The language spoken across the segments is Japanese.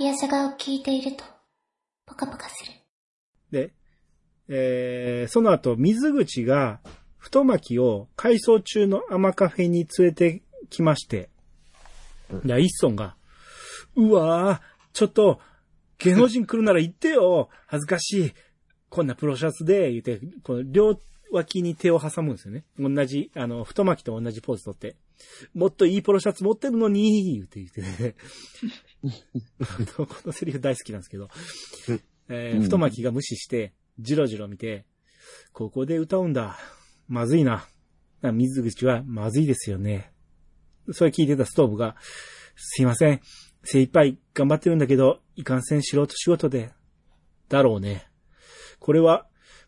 イヤサガを聞いていると、ポカポカする。で、えー、その後、水口が、太巻きを改装中の甘カフェに連れてきまして、いや、一村が、うわぁ、ちょっと、芸能人来るなら行ってよ恥ずかしい。こんなプロシャツで、言って、この両脇に手を挟むんですよね。同じ、あの、太巻きと同じポーズ取って。もっといいポロシャツ持ってるのに、言って言ってね。このセリフ大好きなんですけど。えー、太巻きが無視して、じろじろ見て、ここで歌うんだ。まずいな。な水口は、まずいですよね。それ聞いてたストーブが、すいません。精一杯頑張ってるんだけど、いかんせん素人仕事で。だろうね。これは、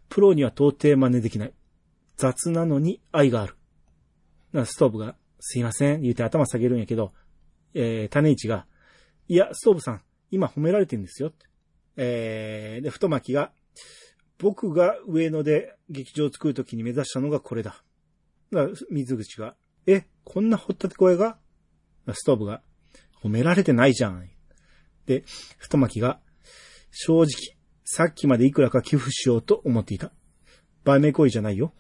プロには到底真似できない。雑なのに愛がある。なストーブが、すいません。言うて頭下げるんやけど、えー、種市が、いや、ストーブさん、今褒められてんですよ。えー、で、太巻きが、僕が上野で劇場を作るときに目指したのがこれだ。だ水口が、え、こんな掘ったて声がストーブが、褒められてないじゃん。で、太巻きが、正直、さっきまでいくらか寄付しようと思っていた。売名行為じゃないよ。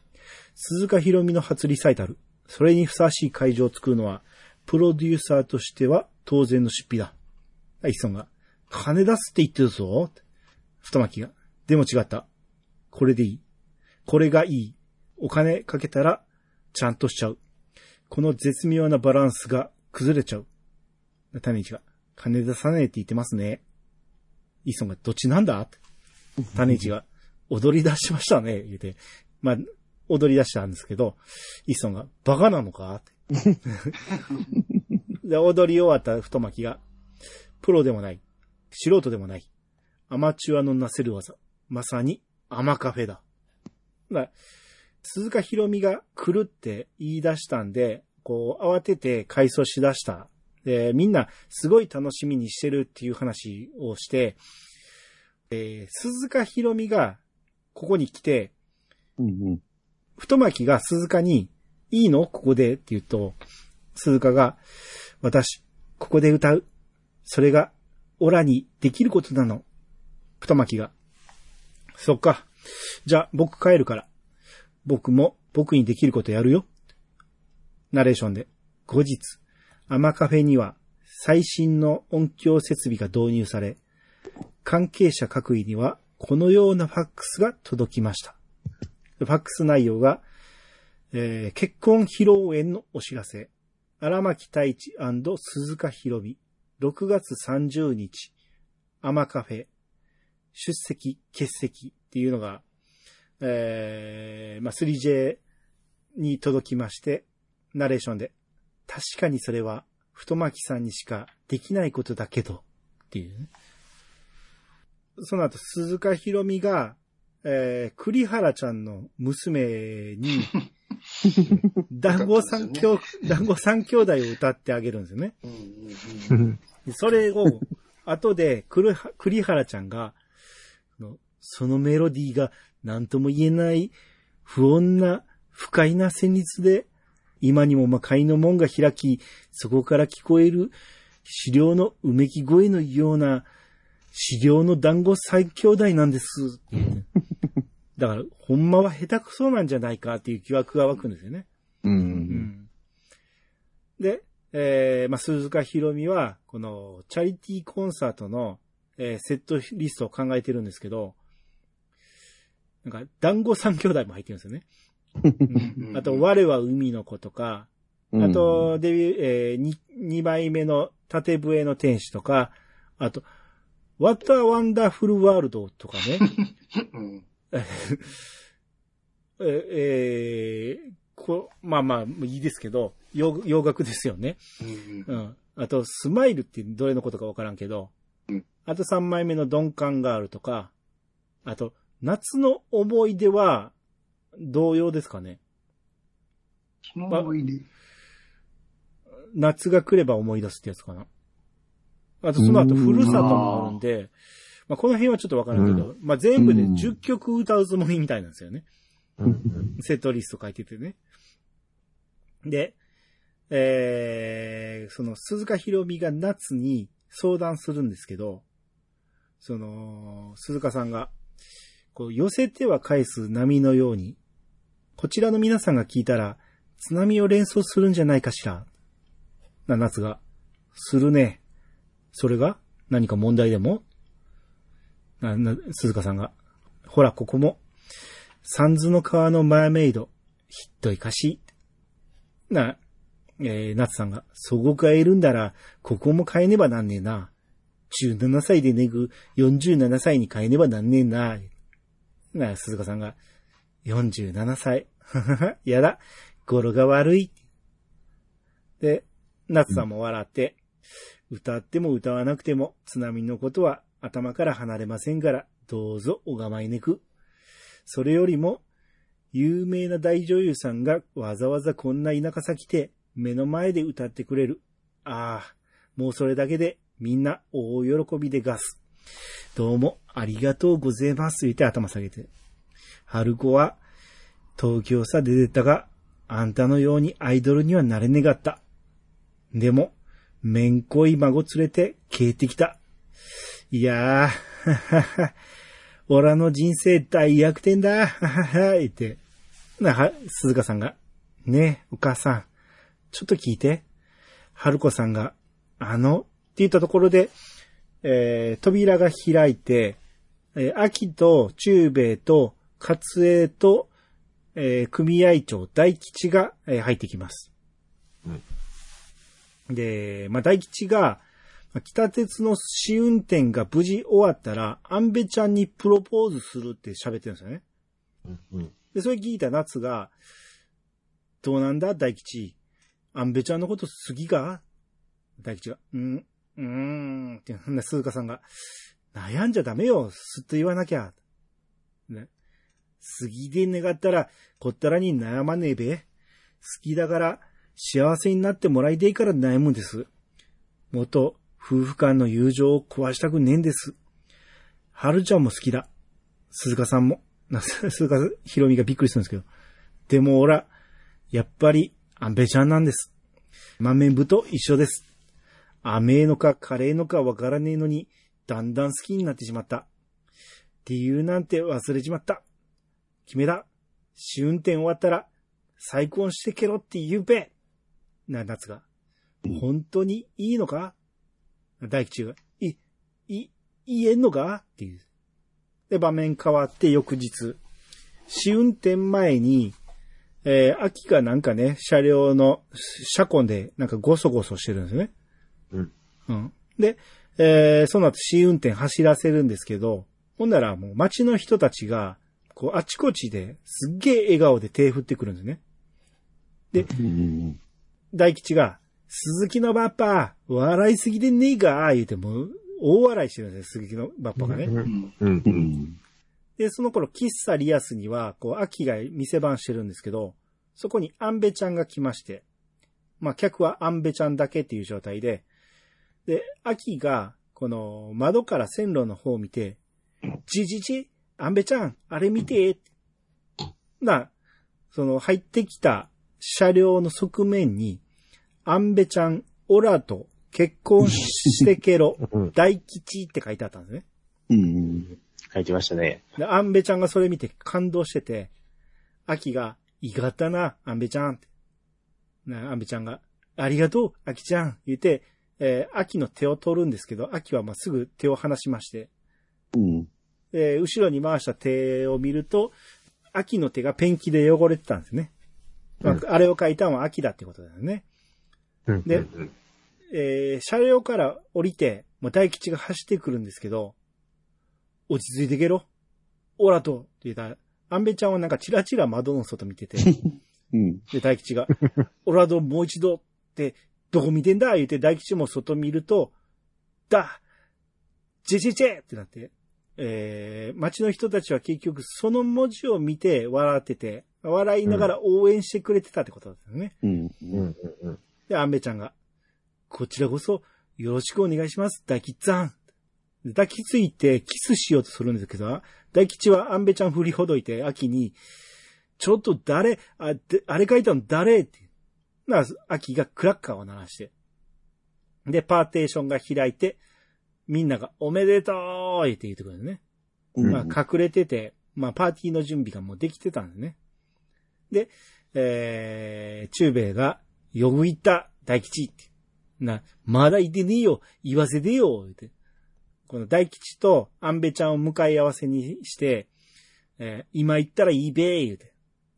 鈴鹿ひろみの初リサイタル。それにふさわしい会場を作るのは、プロデューサーとしては当然の出費だ。一村が、金出すって言ってるぞ。太巻きが、でも違った。これでいい。これがいい。お金かけたら、ちゃんとしちゃう。この絶妙なバランスが崩れちゃう。種市が、金出さねえって言ってますね。イソンが、どっちなんだ？種市が、踊り出しましたね。言うて。まあ、踊り出したんですけど、イソンが、バカなのか？って。で、踊り終わった太巻きが、プロでもない。素人でもない。アマチュアのなせる技。まさに、アマカフェだ。だ鈴鹿ひろみが来るって言い出したんで、こう、慌てて改装しだした。で、みんなすごい楽しみにしてるっていう話をして、えー、鈴鹿ひろみがここに来て、うんうん。太巻きが鈴鹿に、いいの？ここでって言うと、鈴鹿が、私、ここで歌う。それが、オラにできることなの。太巻きが。そっか。じゃあ、僕帰るから。僕も僕にできることやるよ。ナレーションで。後日、アマカフェには最新の音響設備が導入され、関係者各位にはこのようなファックスが届きました。ファックス内容が、えー結婚披露宴のお知らせ。荒牧太一鈴鹿ひろみ。6月30日。アマカフェ。出席、欠席っていうのが、えー、まあ、3J に届きまして、ナレーションで。確かにそれは、太巻さんにしかできないことだけど、っていうね。その後、鈴鹿ひろみが、えー、栗原ちゃんの娘に、団子三兄、団子三兄弟を歌ってあげるんですよね。うんうんうんでそれを、後で、栗は栗原ちゃんが、そのメロディーが何とも言えない、不穏な、不快な旋律で、今にも魔界の門が開き、そこから聞こえる、資料のうめき声のような、資料の団子最兄弟なんです。だから、ほんまは下手くそなんじゃないかっていう疑惑が湧くんですよね。う。うんんで、えー、まあ、鈴鹿ひろみは、この、チャリティーコンサートの、えーセットリストを考えてるんですけど、なんか、団子三兄弟も入ってるんですよね。うん あと、我は海の子とか、あと、デビュー、えー、に2枚目の縦笛の天使とか、あと、What a Wonderful World とかね。えーこまあまあ、いいですけど、洋洋楽ですよね。うんうん。あと、スマイルってどれのことかわからんけど、うんあと3枚目の鈍感ガールとか、あと、夏の思い出は、同様ですかね。その思い出。夏が来れば思い出すってやつかな。あと、その後、うんふるさともあるんで、まあ、この辺はちょっとわからんけど、まあ、全部でうん10曲歌うつもりみたいなんですよね。うんセットリスト書いててね。で、えー、その鈴鹿ひろみが夏に相談するんですけど、その、鈴鹿さんが、こう、寄せては返す波のように、こちらの皆さんが聞いたら、津波を連想するんじゃないかしら。な、夏が。するね。それが何か問題でも？な、な、鈴鹿さんが。ほら、ここも。三途の川のマーメイド。ひっどいかし。な、えー、夏さんが。そこがいるんだら、ここも変えねばなんねえな。17歳でねぐ、47歳に変えねばなんねえな。な、鈴鹿さんが。47歳。やだ。語呂が悪い。で、夏さんも笑って、歌っても歌わなくても津波のことは頭から離れませんから、どうぞお構いねく。それよりも、有名な大女優さんがわざわざこんな田舎さ来て目の前で歌ってくれる。ああ、もうそれだけでみんな大喜びでガス。どうもありがとうございます。言って頭下げて。春子は東京さ出てったが、あんたのようにアイドルにはなれねがった。でも、めんこい孫連れて帰ってきた。いやー、ははは、オラの人生大逆転だ、ははは、言って。な、は、鈴鹿さんが、ねえ、お母さん、ちょっと聞いて。春子さんが、あの、って言ったところで、えー、扉が開いて、えー、秋と中兵衛と勝栄と、えー、組合長大吉が、えー入ってきます。で、まあ、大吉が、まあ北鉄の試運転が無事終わったら、アンベちゃんにプロポーズするって喋ってるんですよね。うん。で、それ聞いた夏が、どうなんだ？大吉。アンベちゃんのこと好きか？大吉が、うん、うーん、って、ほんな鈴鹿さんが、悩んじゃダメよ。すっと言わなきゃ。ね。好きで願ったら、こったらに悩まねえべ。好きだから、幸せになってもらいていから悩むんです。元、夫婦間の友情を壊したくねえんです。春ちゃんも好きだ。鈴鹿さんも。な、鈴鹿ひろみがびっくりするんですけど。でもおら、やっぱり、アンベちゃんなんです。豆部と一緒です。甘えのかカレーのかわからねえのに、だんだん好きになってしまった。理由なんて忘れちまった。決めだ。試運転終わったら、再婚してけろって言うべ。な、夏が。本当にいいのか？大吉が、い、い、言えんのか？っていう。で、場面変わって翌日。試運転前に、えー、秋がなんかね、車両の車庫でなんかゴソゴソしてるんですよね。うん。うん。で、えー、その後試運転走らせるんですけど、ほんならもう街の人たちが、こうあちこちですっげえ笑顔で手振ってくるんですね。うん。大吉が、鈴木のバッパー、笑いすぎでねえか言うてもう、大笑いしてるんですよ、鈴木のバッパがね。うん。うんう。ん。で、その頃、喫茶リアスには、こう、秋が店番してるんですけど、そこにアンベちゃんが来まして、まあ、客はアンベちゃんだけっていう状態で、で、秋が、この、窓から線路の方を見て、じじじ、アンベちゃん、あれ見て、な、その、入ってきた車両の側面に、アンベちゃん、オラと結婚してけろうん、大吉って書いてあったんですね。うん。書いてましたね。で、アンベちゃんがそれ見て感動してて、アキが、いがったな、アンベちゃんって。な、アンベちゃんが、ありがとう、アキちゃん、言って、えー、アキの手を取るんですけど、アキはまあすぐ手を離しまして、うん。で、後ろに回した手を見ると、アキの手がペンキで汚れてたんですね。まあうんあれを書いたのはアキだってことだよね。うん。でうんえー車両から降りて、もう大吉が走ってくるんですけど、落ち着いてけろ。オラと、って言ったら、アンベちゃんはなんかチラチラ窓の外見てて、うん。で、大吉が、オラともう一度って、どこ見てんだ？言って大吉も外見ると、だジェジェジェってなって、えー、街の人たちは結局その文字を見て笑ってて、笑いながら応援してくれてたってことだったよね。うん。うん。うん。うん。で、アンベちゃんが、こちらこそよろしくお願いします、大吉さん。で抱きついてキスしようとするんですけど、大吉はアンベちゃん振りほどいて、秋に、ちょっと誰、あ、であれ書いたの誰って。な、秋がクラッカーを鳴らして。で、パーテーションが開いて、みんながおめでとうって言ってくるね。うんまあ、隠れてて、まあ、パーティーの準備がもうできてたんですね。で、えー、中兵衛が、よく言った、大吉って。な、まだいてねえよ、言わせてよ、って。この大吉と安倍ちゃんを向かい合わせにして、えー今言ったらいいべー、言うて。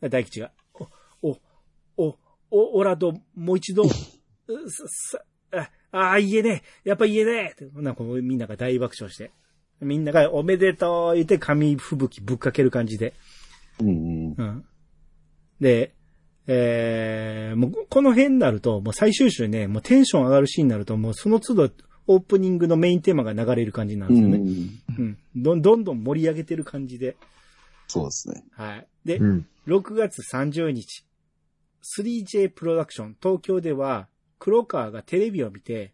大吉が、お、お、お、お、おらともう一度、うさ、さ、あ、あー、言えねえ、やっぱ言えねえって、なんかみんなが大爆笑して。みんながおめでとう言って紙吹雪ぶっかける感じで。うんうん。うん。で、えー、もうこの辺になると、もう最終週ね、もうテンション上がるシーンになると、もうその都度オープニングのメインテーマが流れる感じになるうんんですよね。うん。どんどんどん盛り上げてる感じで。そうですね。はい。で、うん。6月30日、3J プロダクション東京では、黒川がテレビを見て、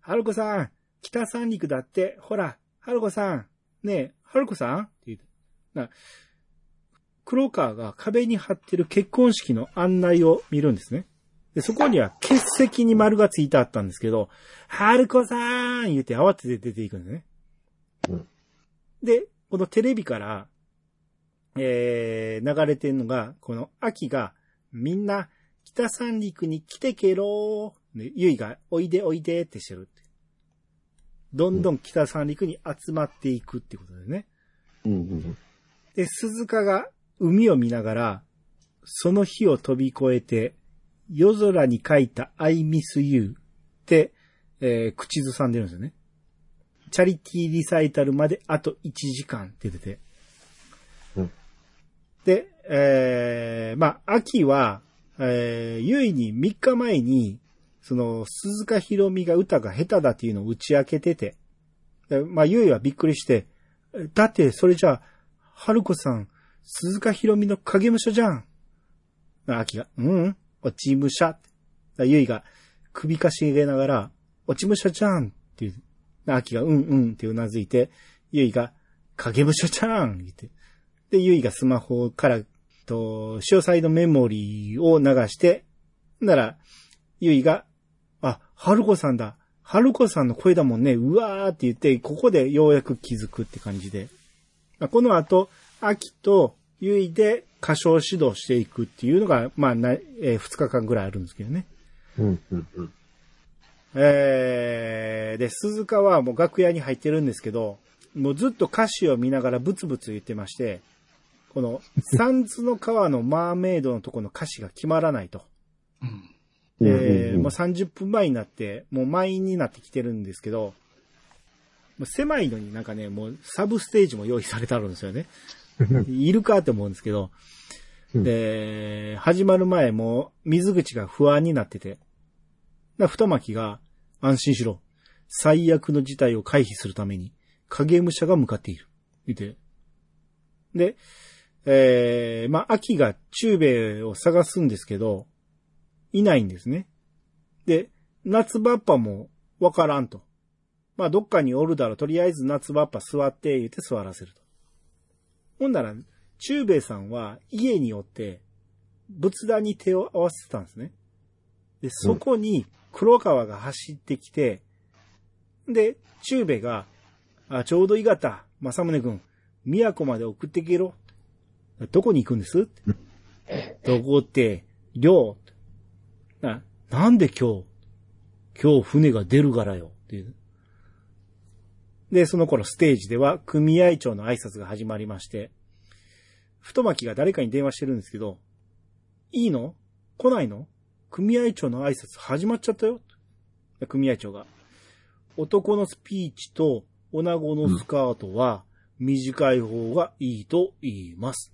春子さん、北三陸だって、ほら、春子さん、ねえ、春子さん？って言うな黒川が壁に貼ってる結婚式の案内を見るんですね。で、そこには欠席に丸がついてあったんですけど、春子さん言って慌てて出ていくんですね。うんで、このテレビから、えー、流れてるのが、この秋が、みんな、北三陸に来てけろー。でゆいが、おいでおいでってしてるって。どんどん北三陸に集まっていくってことでね。うんうん。で、鈴鹿が海を見ながら、その日を飛び越えて、夜空に書いた I miss you って、えー口ずさんでるんですよね。チャリティーリサイタルまであと1時間って出てて。うんで、えー、まあ、秋は、えー、ゆいに3日前に、その、鈴鹿ひろみが歌が下手だっていうのを打ち明けてて、でまあ、ゆいはびっくりして、えだって、それじゃあ、春子さん、鈴鹿ひろみの影武者じゃん。あ秋が、うん落ち武者。ゆいが首かしげながら、落ち武者じゃんっていう。秋が、うんうんってうなずいて、ゆいが、影武者じゃんって。で、ゆいがスマホから、と、詳細のメモリーを流して、なら、ゆいが、あ、春子さんだ。春子さんの声だもんね。うわーって言って、ここでようやく気づくって感じで。この後、秋とゆいで歌唱指導していくっていうのが、まあな、えー、2日間ぐらいあるんですけどね。うん。うん。うん。えー、で、鈴鹿はもう楽屋に入ってるんですけど、もうずっと歌詞を見ながらブツブツ言ってまして、この、三途の川のマーメイドのとこの歌詞が決まらないと。うん。えー、うんもう30分前になって、もう満員になってきてるんですけど、もう狭いのになんかね、もうサブステージも用意されてあるんですよね。いるかって思うんですけど、うんで、始まる前も水口が不安になってて、な太巻が安心しろ。最悪の事態を回避するために影武者が向かっている。見て。で、えー、まあ、秋が中兵衛を探すんですけど、いないんですね。で、夏バッパもわからんと。まあ、どっかにおるだろ、とりあえず夏バッパ座って言って座らせると。ほんなら、中兵衛さんは家におって、仏壇に手を合わせてたんですね。で、そこに黒川が走ってきて、で、中兵衛が、あ、ちょうどいがった、正宗君、都まで送ってけろ。どこに行くんです？どこって、寮。な、なんで今日、今日船が出るからよ？っていう。で、その頃ステージでは組合長の挨拶が始まりまして、太巻が誰かに電話してるんですけど、いいの？来ないの？組合長の挨拶始まっちゃったよ。組合長が。男のスピーチと女子のスカートは短い方がいいと言います。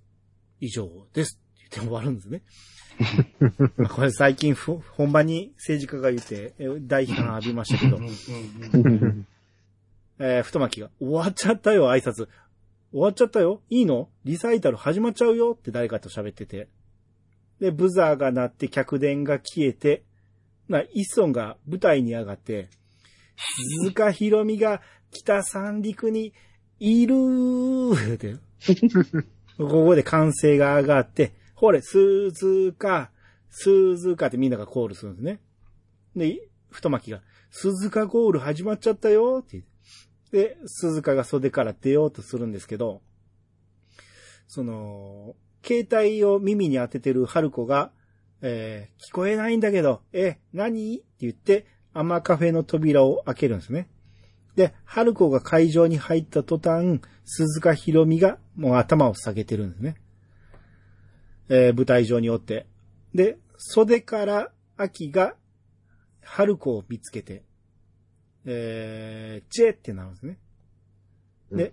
以上です。って言って終わるんですね。まあこれ最近ふ本番に政治家が言ってえ大批判浴びましたけど えー、太巻が終わっちゃったよ、挨拶。終わっちゃったよいいの？リサイタル始まっちゃうよって誰かと喋ってて。で、ブザーが鳴って客電が消えて、な、イッソンが舞台に上がって、鈴鹿ひろみが北三陸にいるーって。ここで歓声が上がって、ほれ、鈴鹿、鈴鹿ってみんながコールするんですね。で、太巻が、鈴鹿ゴール始まっちゃったよってで、鈴鹿が袖から出ようとするんですけど、その、携帯を耳に当ててる春子が、えー聞こえないんだけど、え、何？って言って、アマカフェの扉を開けるんですね。で、春子が会場に入った途端、鈴鹿ひろみがもう頭を下げてるんですね。えー舞台上におって。で、袖から秋が春子を見つけて、えー、チェってなるんですね。で、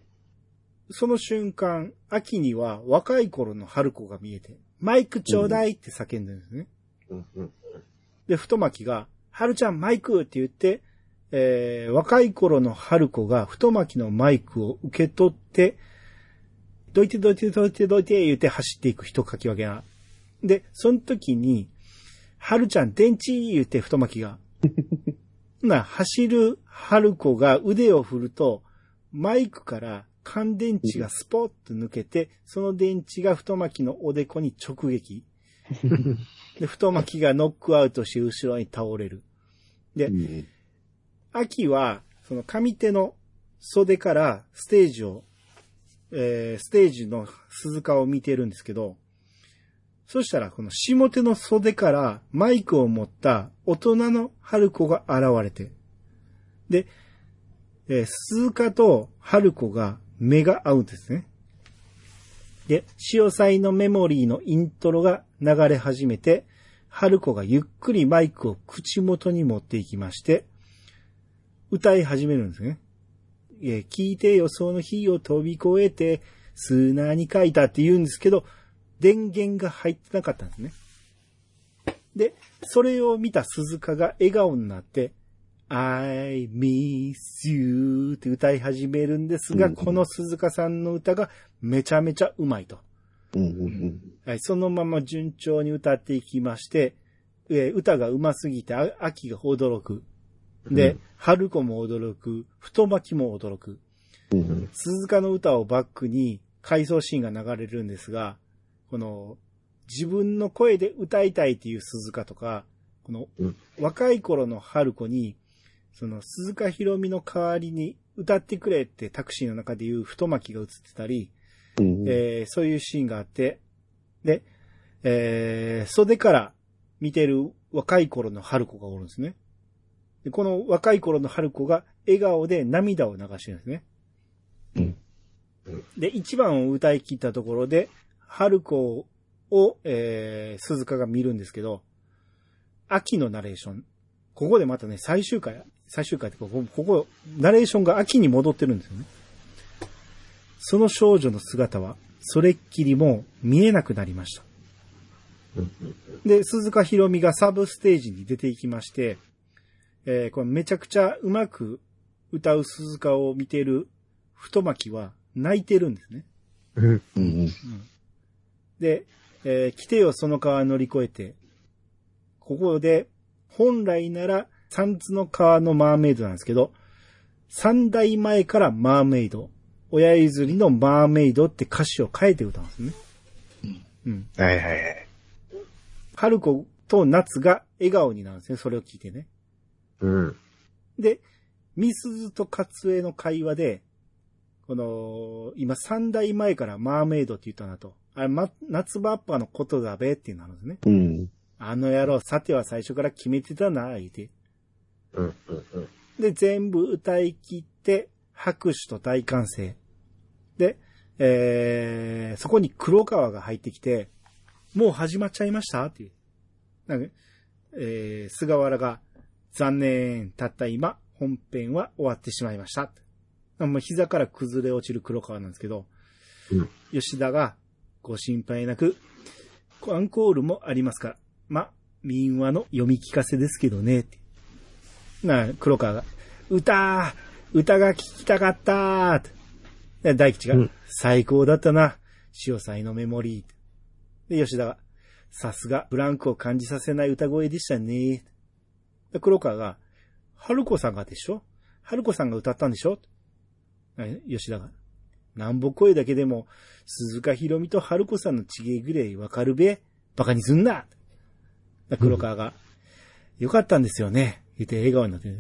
その瞬間、秋には若い頃の春子が見えて、マイクちょうだいって叫んでるんですね。うんうんで、太巻が、春ちゃんマイクって言って、えー、若い頃の春子が太巻のマイクを受け取って、どいてどいてどいてどいて言って走っていく人かき分けな。で、その時に、春ちゃん電池言って太巻が。な、走る春子が腕を振ると、マイクから乾電池がスポッと抜けて、その電池が太巻のおでこに直撃。で、太巻がノックアウトして後ろに倒れる。で、うん秋は、その上手の袖からステージを、えーステージの鈴鹿を見てるんですけど、そしたら、この下手の袖からマイクを持った大人の春子が現れて、で、えー鈴鹿と春子が目が合うんですね。で、潮祭のメモリーのイントロが流れ始めて、春子がゆっくりマイクを口元に持っていきまして、歌い始めるんですね。えー聞いてよ、その日を飛び越えて、砂に書いたって言うんですけど、電源が入ってなかったんですね。で、それを見た鈴鹿が笑顔になって、I miss you って歌い始めるんですが、うんこの鈴鹿さんの歌がめちゃめちゃうまいと。うんうんはい、そのまま順調に歌っていきまして、えー歌が上手すぎて、あ秋が驚く。で、春子も驚く。太巻きも驚く。うんうん鈴鹿の歌をバックに回想シーンが流れるんですが、この、自分の声で歌いたいっていう鈴鹿とか、このうん、若い頃の春子に、その鈴鹿ひろみの代わりに歌ってくれってタクシーの中で言う太巻きが映ってたり、うんえーそういうシーンがあって、で、えー袖から見てる若い頃の春子がおるんですね。でこの若い頃の春子が笑顔で涙を流してるんですね。うんで、一番を歌い切ったところで、春子を、えー鈴鹿が見るんですけど、秋のナレーション。ここでまたね、最終回、最終回ってここ、ここ、ナレーションが秋に戻ってるんですよね。その少女の姿は、それっきりもう見えなくなりました。で、鈴鹿ひろみがサブステージに出ていきまして、えーこれめちゃくちゃうまく歌う鈴鹿を見てる太巻は泣いてるんですね。うんで、えー来てよその川乗り越えて、ここで、本来なら三つの川のマーメイドなんですけど、三代前からマーメイド、親譲りのマーメイドって歌詞を変えて歌うんですね。うん。はいはいはい。春子と夏が笑顔になるんですね、それを聞いてね。うん。で、ミスズとカツエの会話で、この、今三代前からマーメイドって言ったなと。あれ、ま、夏場アッパーのことだべっていうのあるんですね。うんあの野郎、さては最初から決めてたな、言うて。うんうんうん。で、全部歌い切って、拍手と大歓声。で、えー、そこに黒川が入ってきて、もう始まっちゃいましたっていう。なんか、えー、菅原が、残念、たった今、本編は終わってしまいました。もう膝から崩れ落ちる黒川なんですけど、うん吉田が、ご心配なく、アンコールもありますか？ら。ま、民話の読み聞かせですけどね。な、黒川が、歌歌が聞きたかったで大吉が、うん最高だったな。潮祭のメモリー。で、吉田が、さすが、ブランクを感じさせない歌声でしたね。で黒川が、春子さんがでしょ？春子さんが歌ったんでしょ？え吉田が、なんぼ声だけでも、鈴鹿ひろみと春子さんの違いぐらいわかるべ。バカにすんな。で黒川が、よかったんですよね。言って笑顔になって、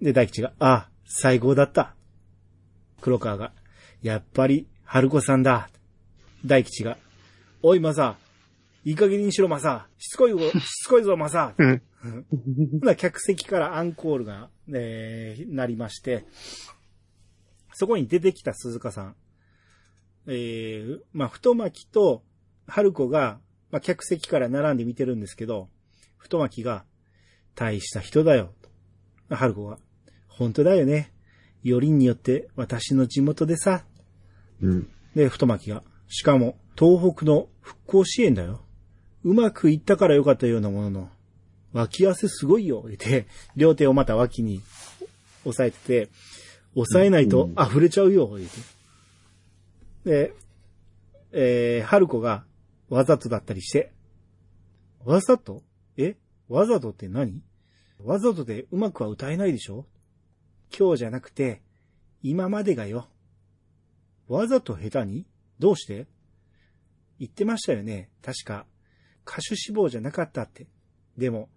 で、大吉が、ああ、最高だった。黒川が。やっぱり、春子さんだ。大吉が。おい、マサ。いい加減にしろ、マサ。しつこいぞ、しつこいぞ、マサ。うん。客席からアンコールが、えー、なりまして、そこに出てきた鈴鹿さん。えー、まあ、太巻と春子が、まあ、客席から並んで見てるんですけど、太巻が、大した人だよ。春子が、本当だよね。よりによって私の地元でさ。うん。で、太巻が、しかも、東北の復興支援だよ。うまくいったからよかったようなものの、脇汗すごいよ、言って、両手をまた脇に押さえてて、押さえないと溢れちゃうよ、言って。で、えー、春子がわざとだったりして、わざと？え？わざとって何？わざとでうまくは歌えないでしょ？今日じゃなくて、今までがよ。わざと下手に？どうして？言ってましたよね。確か。歌手志望じゃなかったって。でも、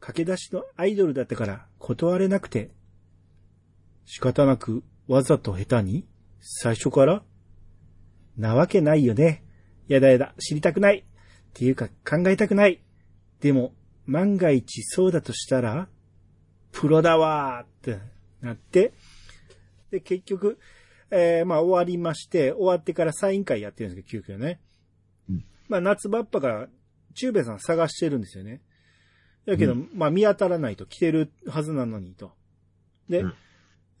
駆け出しのアイドルだったから断れなくて。仕方なくわざと下手に最初からなわけないよね。やだやだ、知りたくない。っていうか考えたくない。でも、万が一そうだとしたら、プロだわーってなって、で、結局、えー、まあ終わりまして、終わってからサイン会やってるんですけど、急遽ね。うんまあ夏場っぱが、中兵衛さん探してるんですよね。だけど、うまあ見当たらないと来てるはずなのにと。で、うん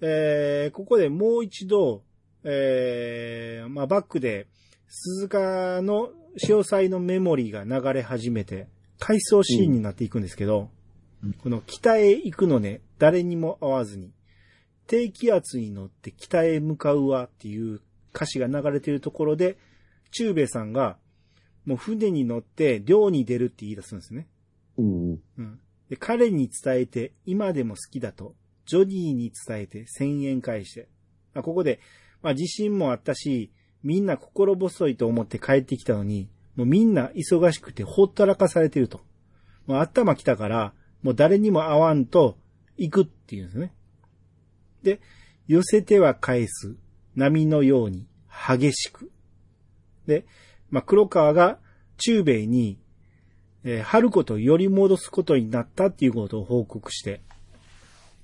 えー、ここでもう一度、えー、まあバックで、鈴鹿の潮祭のメモリーが流れ始めて、回想シーンになっていくんですけど、うんこの北へ行くのね、誰にも会わずに、低気圧に乗って北へ向かうわっていう歌詞が流れているところで、中兵衛さんが、もう船に乗って漁に出るって言い出すんですね。うん。うん。で、彼に伝えて、今でも好きだと、ジョニーに伝えて1000円返して。あここで、まあ自信もあったし、みんな心細いと思って帰ってきたのに、もうみんな忙しくてほったらかされてると。もう頭来たから、もう誰にも会わんと行くっていうんですね。で、寄せては返す、波のように激しく。で、まあ黒川が中兵衛に、えー春子と寄り戻すことになったっていうことを報告して。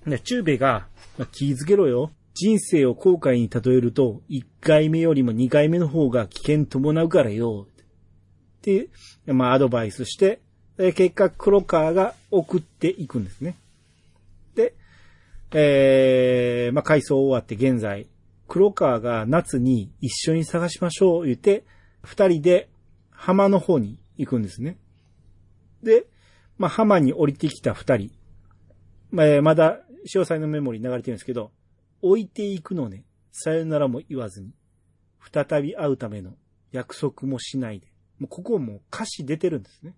で、中兵衛が、まあ、気づけろよ。人生を後悔に例えると、1回目よりも2回目の方が危険伴うからよ。って、まあ、アドバイスして、で結果、黒川が送っていくんですね。で、えー、まあ、回想終わって現在、黒川が夏に一緒に探しましょう言って、二人で浜の方に行くんですね。で、まあ、浜に降りてきた二人。まあ、まだ、詳細のメモリー流れてるんですけど、置いていくのね、さよならも言わずに、再び会うための約束もしないで。もうここもう歌詞出てるんですね。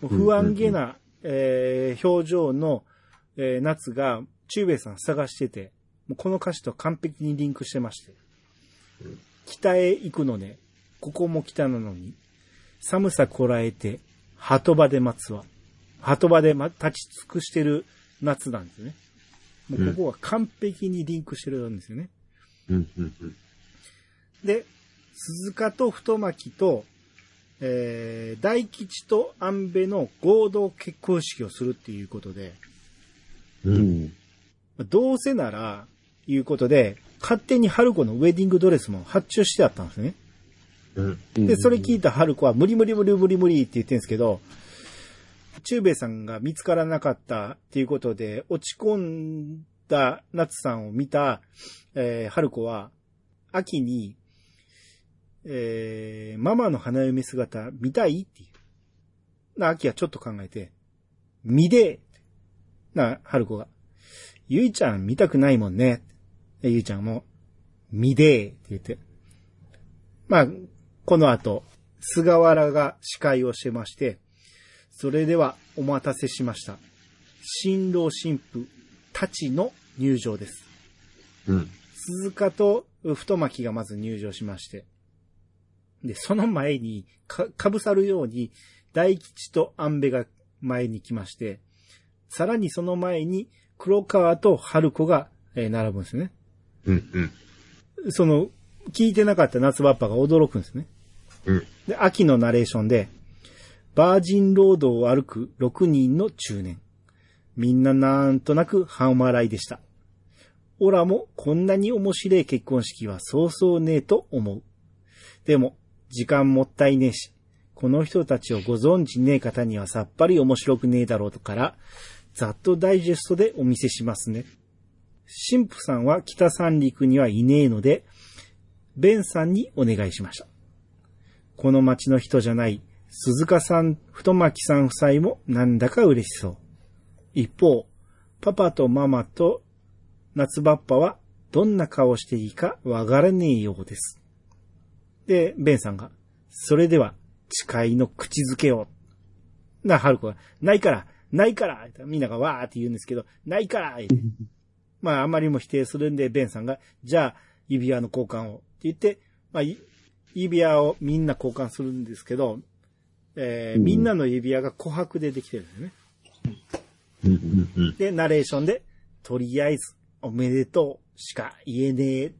もう不安げな、えー表情の、えー夏が、中兵衛さん探してて、もうこの歌詞と完璧にリンクしてまして。北へ行くのね、ここも北なのに、寒さこらえて、鳩場で待つわ。鳩場で、ま、立ち尽くしてる夏なんですね。もうここは完璧にリンクしてるんですよね。うん。うん。うん。で、鈴鹿と太巻と、えー、大吉と安倍の合同結婚式をするっていうことで、うん。どうせなら、いうことで、勝手に春子のウェディングドレスも発注してあったんですね。うん。で、それ聞いた春子は無理無理無理無理無理って言ってるんですけど、中兵衛さんが見つからなかったっていうことで、落ち込んだ夏さんを見た、えー、春子は、秋に、えー、ママの花嫁姿見たいっていう。な、秋はちょっと考えて、見でな、春子が。ゆいちゃん見たくないもんね。ゆいちゃんも、見でって言って。まあ、この後、菅原が司会をしてまして、それではお待たせしました。新郎新婦たちの入場です。うん。鈴鹿と太巻がまず入場しまして。で、その前にか、かぶさるように、大吉と安倍が前に来まして、さらにその前に、黒川と春子が、えー並ぶんですね。うん。うん。その、聞いてなかった夏バッパが驚くんですね。うん。で、秋のナレーションで、バージンロードを歩く6人の中年。みんななんとなく半笑いでした。オラもこんなに面白い結婚式はそうそうねえと思う。でも、時間もったいねえし、この人たちをご存知ねえ方にはさっぱり面白くねえだろうとから、ざっとダイジェストでお見せしますね。神父さんは北三陸にはいねえので、ベンさんにお願いしました。この町の人じゃない、鈴鹿さん、太巻さん夫妻もなんだか嬉しそう。一方、パパとママと夏バッパはどんな顔していいかわからねえようです。で、ベンさんが、それでは誓いの口づけを。な、ハルコが、ないから、ないからみんながわーって言うんですけど、ないから まあ、あんまりも否定するんで、ベンさんが、じゃあ、指輪の交換を。って言って、まあ、い指輪をみんな交換するんですけど、えーうん。みんなの指輪が琥珀でできてるんですね。で、ナレーションで、とりあえず、おめでとうしか言えねえ。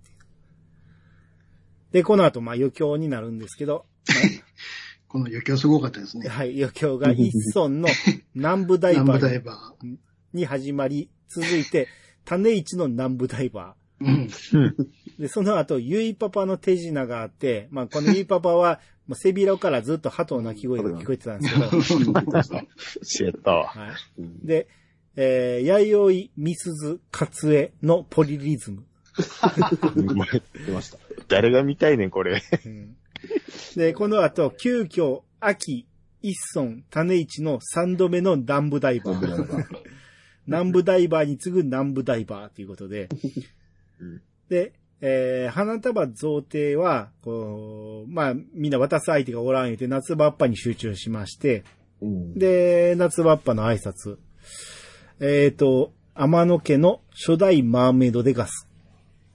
で、この後、まあ余興になるん。ですけど、この余興すごかったですね。はい、余興が一村の南部ダイバーバに始まり、続いて、種市の南部ダイバー。うん。ー。で、その後、ゆいパパの手品があって、まあこのゆいパパは、もう背広からずっと鳩の鳴き声が聞こえてたんですけど、知れたわ。はい。うんで、えー、弥生、みすず、かつえのポリリズム。誰が見たいねん、これ。うんで、この後、急遽、秋、一村、種市の三度目の南部ダイバー。南部ダイバーに次ぐ南部ダイバーということでうん。で、えー、花束贈呈は、こう、まあ、みんな渡す相手がおらん言うて、夏バッパに集中しまして、うん。で、夏バッパの挨拶。えっ、と、天野家の初代マーメイドでガス。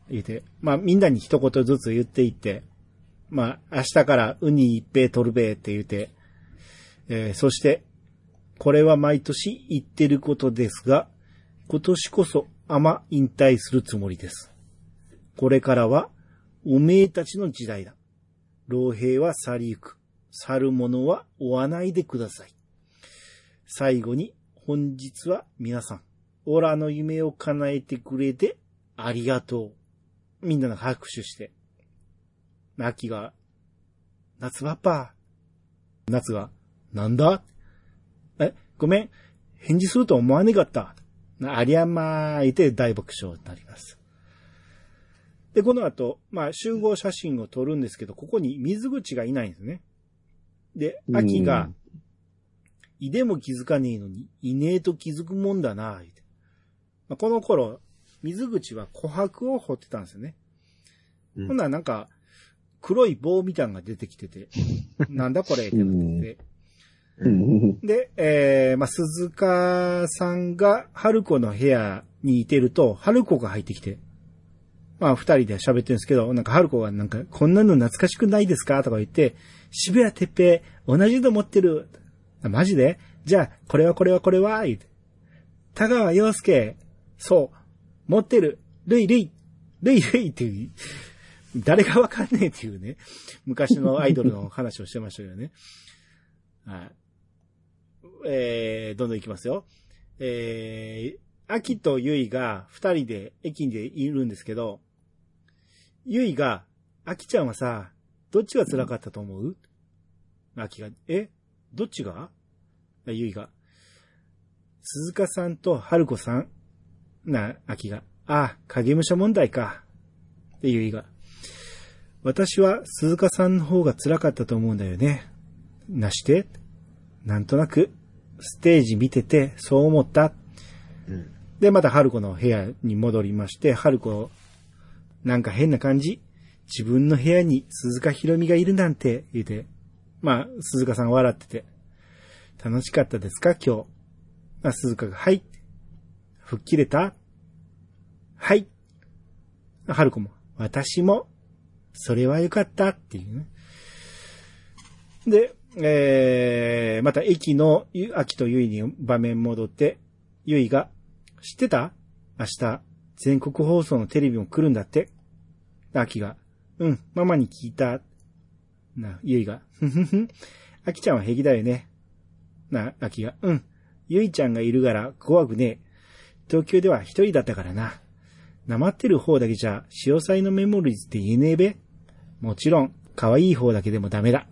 言うて、まあみんなに一言ずつ言っていって、まあ明日からウニ一平取るべって言うて、えーそして、これは毎年言ってることですが、今年こそアマ引退するつもりです。これからは、おめえたちの時代だ。老兵は去りゆく。去る者は追わないでください。最後に、本日は皆さん、オラの夢を叶えてくれてありがとう。みんなが拍手して。秋が、夏バッパ。夏が、なんだ？え、ごめん。返事すると思わねかった。ありゃまー言って大爆笑になります。で、この後、まあ、集合写真を撮るんですけど、ここに水口がいないんですね。で、秋が、いでも気づかねえのに、いねえと気づくもんだな、言うてまあ、この頃、水口は琥珀を掘ってたんですよね。うんほんならなんか、黒い棒みたいなのが出てきてて、なんだこれってなってて。うん。で、えー、まあ、鈴鹿さんが春子の部屋にいてると、春子が入ってきて、まあ、二人で喋ってるんですけど、なんか春子がなんか、こんなの懐かしくないですか？とか言って、渋谷哲平、同じの持ってる。あマジで？じゃあ、これはこれはこれは言うて。田川陽介、そう、持ってる。ルイルイ、ルイルイっていう、誰がわかんねえっていうね、昔のアイドルの話をしてましたよね。はい。えー、どんどん行きますよ。えー、秋とゆいが二人で駅でいるんですけど、ゆいが、秋ちゃんはさ、どっちが辛かったと思う？秋が、え？どっちが？ゆいが、鈴鹿さんと春子さん？な、秋が、あ、影武者問題か。で、ゆいが、私は鈴鹿さんの方が辛かったと思うんだよね。なして？なんとなく、ステージ見てて、そう思った。うんで、また春子の部屋に戻りまして、春子、なんか変な感じ？自分の部屋に鈴鹿ひろみがいるなんて、言うて。まあ、鈴鹿さん笑ってて。楽しかったですか？今日。まあ、鈴鹿が、はい。吹っ切れた？はい。春子も、私も、それはよかったっていうね。で、えー、また駅の秋とゆいに場面戻って、ゆいが、知ってた？明日、全国放送のテレビも来るんだって。アキが、うん、ママに聞いた。な、ゆいが、ふふふ。アキちゃんは平気だよね。な、アキが、うん、ゆいちゃんがいるから怖くねえ。東京では一人だったからな。なまってる方だけじゃ、潮騒のメモリーズって言えねえべもちろん、可愛い方だけでもダメだ。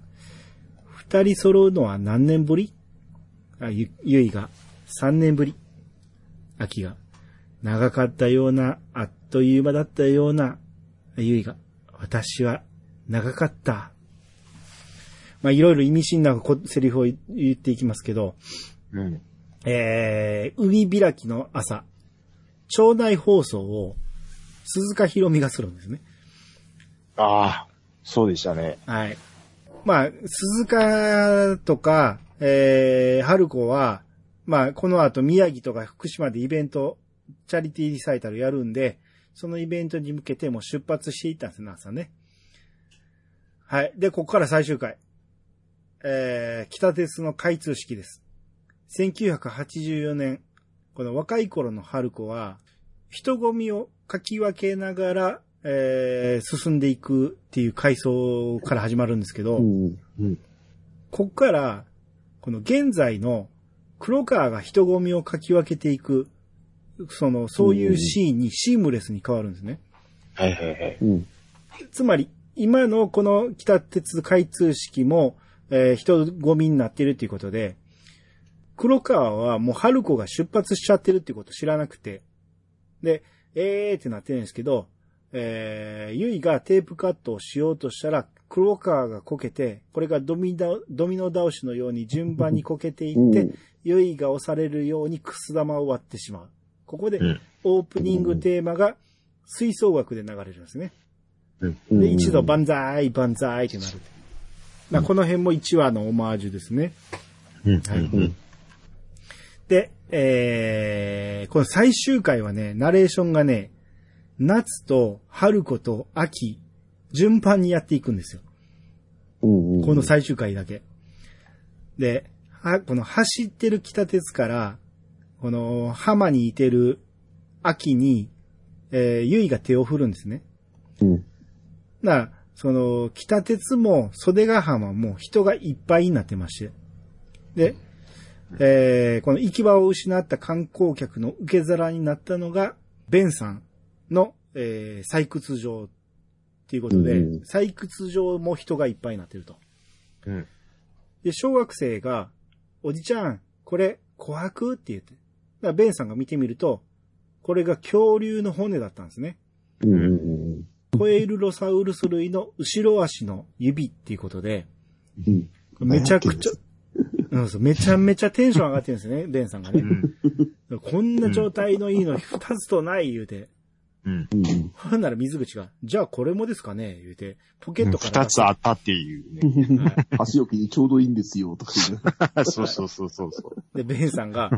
二人揃うのは何年ぶり？あ、ゆ、ゆいが、三年ぶり。あきが、長かったような、あっという間だったような。ゆいが、私は、長かった。まあ、いろいろ意味深なこセリフを言っていきますけど、うん。えー、海開きの朝、町内放送を鈴鹿ひろみがするんですね。ああ、そうでしたね。はい。まあ、鈴鹿とか、えー、春子は、まあ、この後宮城とか福島でイベント、チャリティーリサイタルやるんで、そのイベントに向けてもう出発していったんですね、朝ね。はい。で、ここから最終回。えー、北鉄の開通式です。1984年、この若い頃の春子は、人混みをかき分けながら、えー、進んでいくっていう階層から始まるんですけど、うん。うん。こっから、この現在の黒川が人混みをかき分けていく、その、そういうシーンにシームレスに変わるんですね。はいはいはい。うん。つまり、今のこの北鉄開通式も、えー人混みになってるっていうことで、黒川はもう春子が出発しちゃってるっていうことを知らなくて、で、えーってなってるんですけど、えー、ゆいがテープカットをしようとしたら、黒川がこけて、これがドミノ、ドミノ倒しのように順番にこけていって、うんゆいが押されるようにくす玉を割ってしまう。ここでうん、オープニングテーマが吹奏楽で流れるんですね。うんで、一度万歳、万歳ってなる。まあ、この辺も1話のオマージュですね。うん。はいうん。で、えー、この最終回はね、ナレーションがね、夏と春子と秋、順番にやっていくんですよ。うん。この最終回だけ。で、は、この走ってる北鉄から、この浜にいてる秋に、えー、ゆいが手を振るんですね。うん。なら、その、北鉄も袖ヶ浜も人がいっぱいになってまして。で、えーこの行き場を失った観光客の受け皿になったのが、ベンさんの、えー採掘場っていうことで、うん採掘場も人がいっぱいになってると。うん。で、小学生が、おじちゃん、これ、琥珀って言って。だからベンさんが見てみると、これが恐竜の骨だったんですね。うん。うん。コエルロサウルス類の後ろ足の指っていうことで、うん。めちゃくちゃ、うんそうめちゃめちゃテンション上がってるんですね、ベンさんがね。こんな状態のいいの二つとない言うて。うん。うん。ほんなら水口が、じゃあこれもですかね言うて、ポケットから二つあったっていうね。箸置きにちょうどいいんですよ、とか言う。そうそうそうそうそう。で、ベンさんが、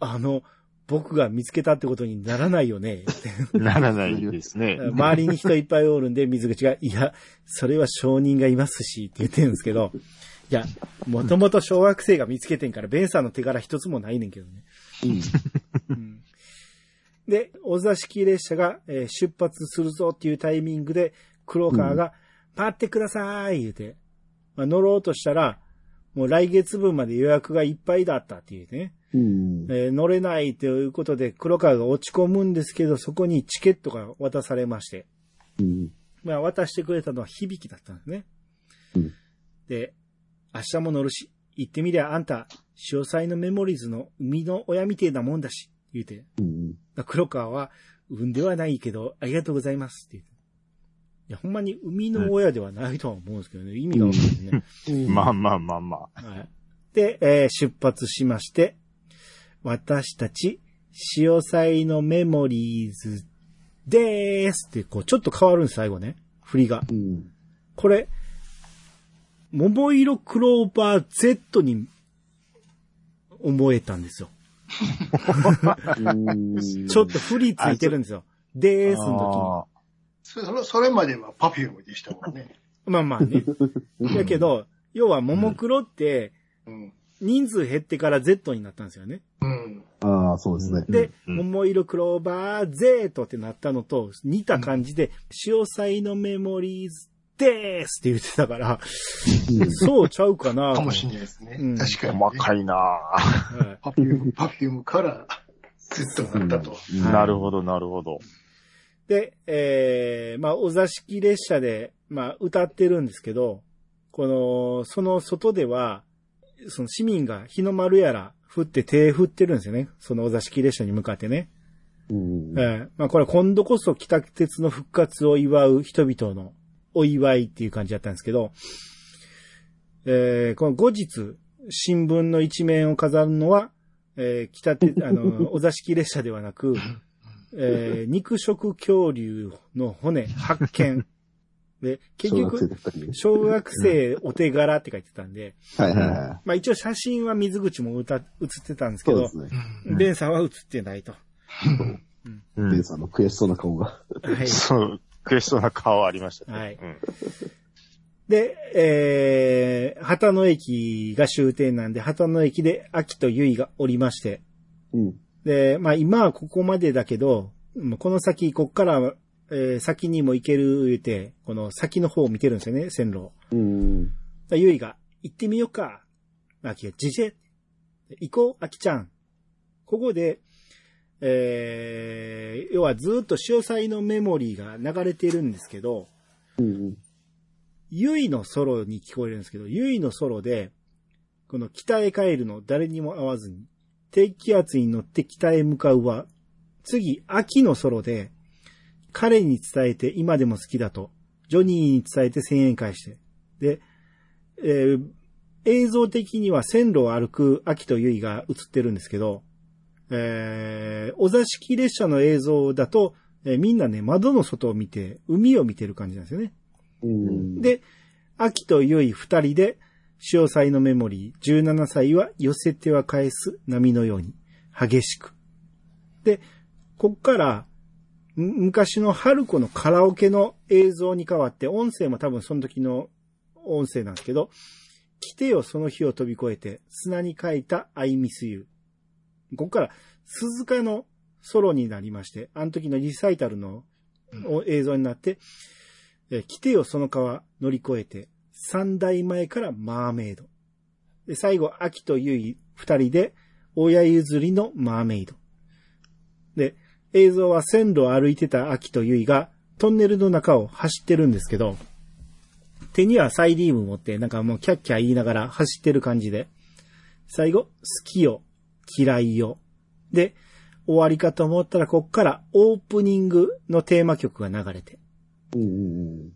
あの、僕が見つけたってことにならないよね。ならないですね。周りに人いっぱいおるんで、水口が、いや、それは証人がいますし、って言ってるんですけど、いや、もともと小学生が見つけてんから、ベンさんの手柄一つもないねんけどね。うん。で、お座敷列車が、えー出発するぞっていうタイミングで、黒川が、待ってください言うて、まあ、乗ろうとしたら、もう来月分まで予約がいっぱいだったっていうね。うん。えー乗れないということで、黒川が落ち込むんですけど、そこにチケットが渡されまして、うん。まあ、渡してくれたのは響きだったんですね。うんで、明日も乗るし、行ってみりゃあんた、潮騒のメモリーズの生みの親みてえなもんだし、言うて、うん。黒川は、産んではないけど、ありがとうございますって言って。いや、ほんまに生みの親ではないとは思うんですけどね、意味がわかんないね。まあまあまあまあ。はい。で、えー出発しまして、私たち、潮騒のメモリーズでーすって、こう、ちょっと変わるんです、最後ね。振りが。うん。これ、桃色クローバー Z に思えたんですよ。ちょっと振りついてるんですよ。でーすのあそれそれまではパフュームでしたもんね。まあまあね。だけど、要は、ももクロって、うん。人数減ってから Z になったんですよね。うん。ああ、そうですね。で、うん桃色クローバー Z ってなったのと似た感じで、潮騒のメモリーズでーすって言ってたから、うんそうちゃうかなとかもしれないですね。うん確かに、ね。細かいなぁはいパフューム、パフュームから Z になったと。うんなるほど、なるほど。で、えー、まあ、お座敷列車で、まあ、歌ってるんですけど、この、その外では、その市民が日の丸やら振って手振ってるんですよね。そのお座敷列車に向かってね。うんえーまあ、これ今度こそ北鉄の復活を祝う人々のお祝いっていう感じだったんですけど、えーこの後日、新聞の一面を飾るのは、えー北鉄、あの、お座敷列車ではなく、えー 肉食恐竜の骨発見。で、結小学生局。小学生お手柄って書いてたんで、はいはいはまあ一応写真は水口も歌、写ってたんですい。けど。ベンさんは写ってないと。うんベンさんの悔しそうな顔が。はい。そう、悔しそうな顔ありましたね。はいうんで、えー、旗の駅が終点なんで、旗の駅で秋と結衣がおりまして、うん。で、まあ今はここまでだけど、この先、こっから、えー先にも行ける言うて、この先の方を見てるんですよね、線路を。うん。だゆいが、行ってみようか。秋が、じじ行こう、秋ちゃん。ここで、えー、要はずっと潮騒のメモリーが流れているんですけど、うん。ゆいのソロに聞こえるんですけど、ゆいのソロで、この北へ帰るの誰にも会わずに、低気圧に乗って北へ向かうは、次、秋のソロで、彼に伝えて今でも好きだと、ジョニーに伝えて1000円返して、で、えー映像的には線路を歩く秋とゆいが映ってるんですけど、えーお座敷列車の映像だと、えーみんなね、窓の外を見て、海を見てる感じなんですよね。うん。で、秋とゆい二人で、潮騒のメモリー、17歳は寄せては返す波のように、激しく。で、こっから、昔の春子のカラオケの映像に変わって、音声も多分その時の音声なんですけど、来てよその日を飛び越えて、砂に書いた I miss you。ここから、鈴鹿のソロになりまして、あの時のリサイタルの映像になって、えー来てよその川乗り越えて、三代前からマーメイド。で、最後、秋とゆい二人で、親譲りのマーメイド。で、映像は線路を歩いてた秋とゆいが、トンネルの中を走ってるんですけど、手にはサイリウム持って、なんかもうキャッキャ言いながら走ってる感じで、最後、好きよ、嫌いよ。で、終わりかと思ったら、こっからオープニングのテーマ曲が流れて、うん。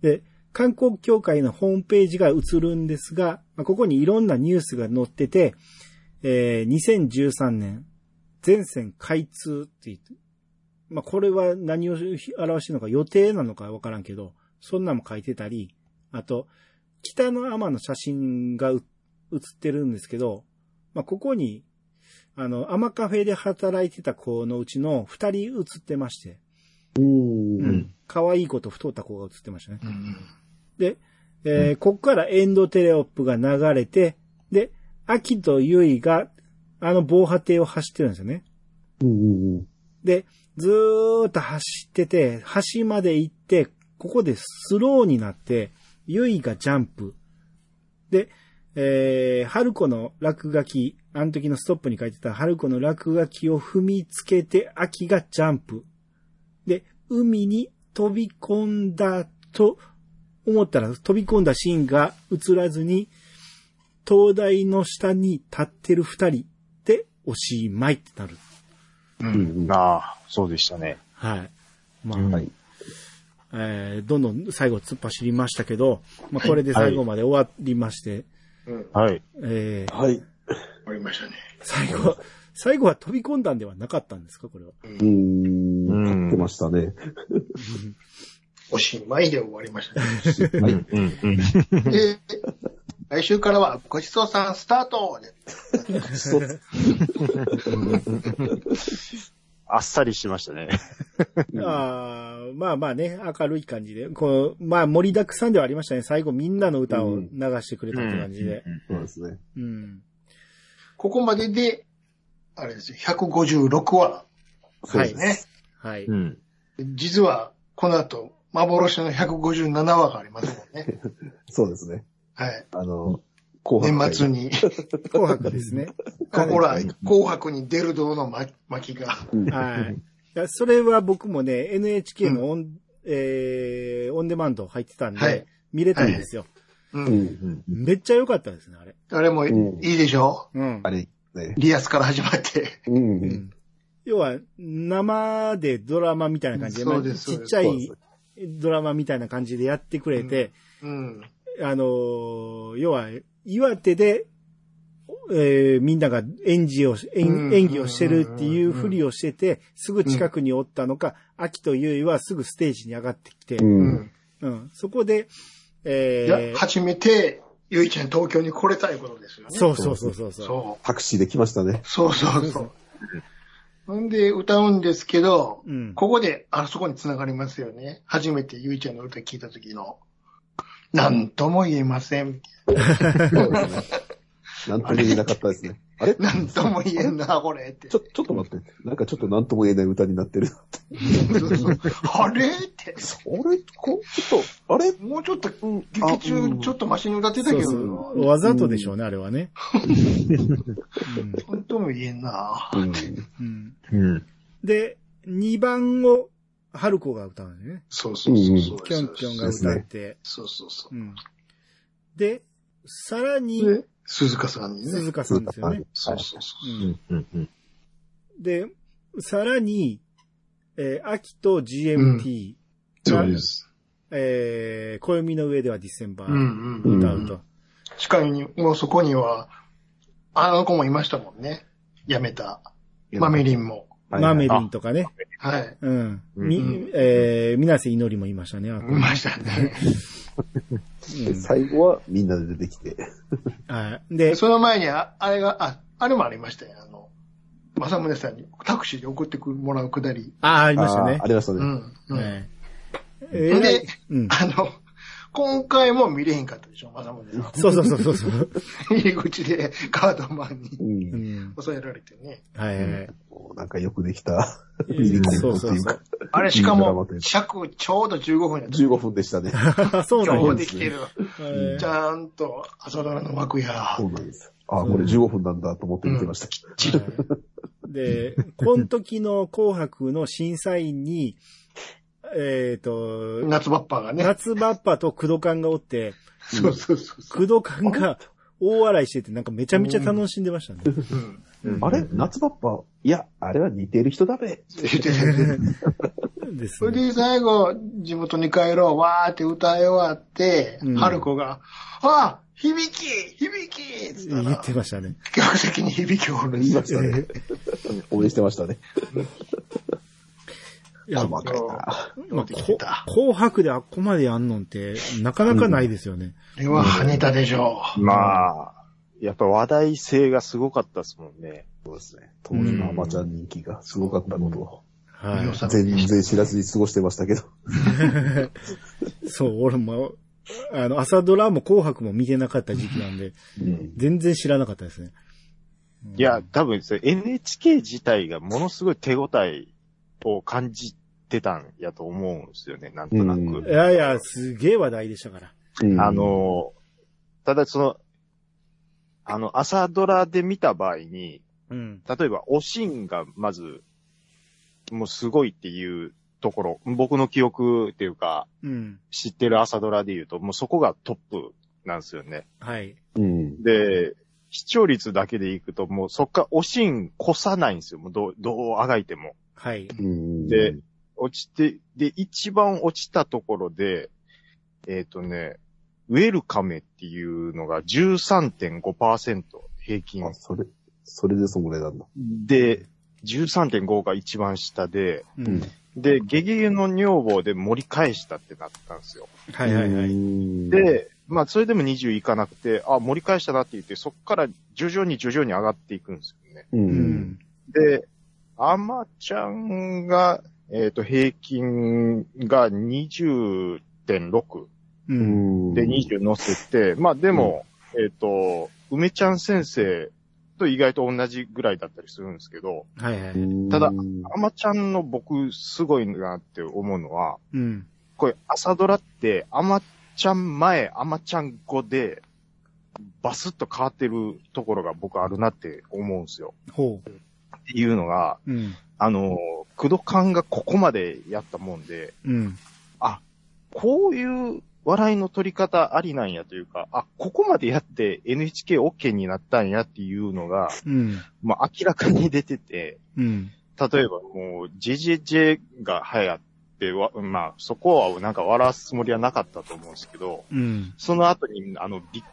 で、観光協会のホームページが映るんですが、まあここにいろんなニュースが載ってて、えー2013年、全線開通って言って、まあ、これは何を表してるのか予定なのかわからんけど、そんなのも書いてたり、あと、北の天の写真が写ってるんですけど、まあ、ここに、あの、アマカフェで働いてた子のうちの二人写ってまして、うん。うん。可愛い子と太った子が写ってましたね。うんで、えーこっからエンドテレオップが流れて、で、秋とゆいが、あの防波堤を走ってるんですよね。うん。で、ずーっと走ってて、橋まで行って、ここでスローになって、ゆいがジャンプ。で、えー、春子の落書き、あの時のストップに書いてた春子の落書きを踏みつけて、秋がジャンプ。で、海に飛び込んだと思ったら、飛び込んだシーンが映らずに、灯台の下に立ってる二人でおしまいってなる。うん。ああ、そうでしたね。はい。まあ、うんはい。えーどんどん最後突っ走りましたけど、まあ、これで最後まで終わりまして、うん。はい。えーはい。終わりましたね。最後、最後は飛び込んだんではなかったんですかこれは。うーん。買ってましたね。おしまい。で終わりましたね。はい。うん、うん。で、来週からはごちそうさん。スタートで。あっさりしましたね。あーまあまあね、明るい感じで、こう、まあ盛りだくさん。ではありましたね。最後みん。なの歌を流してくれたって感じで。そうですね。うん。ここまでで、あれですよ、156話そうですですね。はい。うん。実は、この後、幻の157話がありますもんね。そうですね。はい。あの、紅白年末に、紅白ですね。ほら、紅白に出る道の巻巻きが。はい。いやそれは僕もね、NHK のオン、えー、オンデマンド入ってたんで、はい見れたんですよ。う。うんん。めっちゃ良かったですね、あれ。あれもいうんいでしょ？うんあ。れ、ね。リアスから始まって。う。うんん要は、生でドラマみたいな感じで、まあちっちゃいドラマみたいな感じでやってくれて、うん。あのー要は、岩手で、えーみんなが演じを、うん演演技をしてるっていうふりをしてて、すぐ近くにおったのか、秋と結衣はすぐステージに上がってきて、う。うんん。うん、そこで、いえーや、初めて、ゆいちゃん東京に来れたいうことですよね。そうそうそうそうそう。そタクシーで来ましたね。う。そうそうそう。ほんで、歌うんですけど、うん。ここで、あそこに繋がりますよね。初めてゆいちゃんの歌聞いた時の、なんとも言えません。そうですね。なんとも言えなかったですね。あれ？なんとも言えんな、これって。ちょ、ちょっと待って。なんかちょっとなんとも言えない歌になってる。そうそうあれ？って。あれこちょっと、あれ？もうちょっと、うん劇中ちょっとマシに歌ってたけそうそど、う。わざとでしょうね、あれはね。なんとも言えんな。うん。うんうん。で、2番を、春子が歌うんですね。そうそうそうそう。ぴょんぴょんが歌って。そうそうそうう。ん。で、さらに、で、鈴鹿さんにね。鈴鹿さんですよね。そうそうそうう。ん。うん。うん。で、さらに、えー秋と GMT が、そうです。えー、暦の上ではディセンバうんーうん。歌うと。近いに、もうそこには、あの子もいましたもんね。辞めた。マメリンも。はいマメリンとかね。はい。うん。うんみ、えー、水瀬祈りもいましたね。いましたね。うん最後はみんなで出てきて。はい。で、その前にあ、あれが、あ、あれもありましたよ。あの、正宗さんにタクシーで送ってくもらうくだり。ああ、ありましたねあ。りましたね。うん。うんはいえで、うん。あの、今回も見れへんかったでしょ、正宗さん。そうそうそうそうそう。入り口でガードマンう。にうんん。襲えられてね。はいはいなんかよくできた。うんミリコンそうトっていうかそうそう。あれしかも尺ちょうど15分やった。15分でしたね。そうなんや今日できてる。はいちゃんと朝ドラの枠や。そうなんです。あ、これ15分なんだと思って見てました。で、この時の紅白の審査員に、えっ、と、夏バッパーがね。夏バッパと工藤館がおって、そうそうそうそ工藤館が大笑いしてて、なんかめちゃめちゃ楽しんでましたね。あれ？夏バッパいや、あれは似てる人だべ。言ってねですね。それで最後、地元に帰ろう、わーって歌い終わってうん、春子が、あ響き響きっつった言っら、てましたね。客席に響きおるん言いですよ。ましたね。応援してましたね。いや、細かいな。まあ、紅白であっこまでやんのんって、なかなかないですよね。これは跳ねたでしょまあ、やっぱ話題性がすごかったですもんね。そうですね。当時のアマちゃん人気がすごかったことを。はい。全然知らずに過ごしてましたけど。そう、俺も、あの、朝ドラも紅白も見てなかった時期なんで、うん。全然知らなかったですね。いや、多分それ NHK 自体がものすごい手応えを感じてたんやと思うんですよね、なんとなく。うんいやいや、すげえ話題でしたから。うんあ、の、ただその、あの、朝ドラで見た場合に、うん。例えば、おしんがまず、もうすごいっていうところ、僕の記憶っていうか、うん。知ってる朝ドラで言うと、もうそこがトップなんですよね。はい。うん。で、視聴率だけでいくと、もうそっからおしん越さないんですよ。もうどう、どうあがいても。はい。うんで、落ちて、で、一番落ちたところで、えっ、とね、ウェルカメっていうのが13.5%平均あ、。それ、それでそんぐらいなんだ。で、13.5が一番下で、うん。で、ゲゲゲの女房で盛り返したってなったんですよ。はいはいはい。い、で、まあ、それでも20いかなくて、あ、盛り返したなって言って、そこから徐々に徐々に上がっていくんですよね。う。うんん。で、アマちゃんが、えっ、と、平均が20.6う。うんん。で20乗せて、まあでも、えっ、と、梅ちゃん先生と意外と同じぐらいだったりするんですけど、はいはい。ただうんアマちゃんの僕すごいなって思うのは、うん。これ朝ドラってアマちゃん前、アマちゃん後で、バスッと変わってるところが僕あるなって思うんですよ。ほっていうのが、う。うん。あの、クドカンがここまでやったもんで、うん。こういう笑いの取り方ありなんやというか、あ、ここまでやって NHKOK になったんやっていうのが、うん。まあ明らかに出てて、うん。例えばもう JJJ が流行ってわ、まあそこはなんか笑わすつもりはなかったと思うんですけど、うん。その後に、あの、び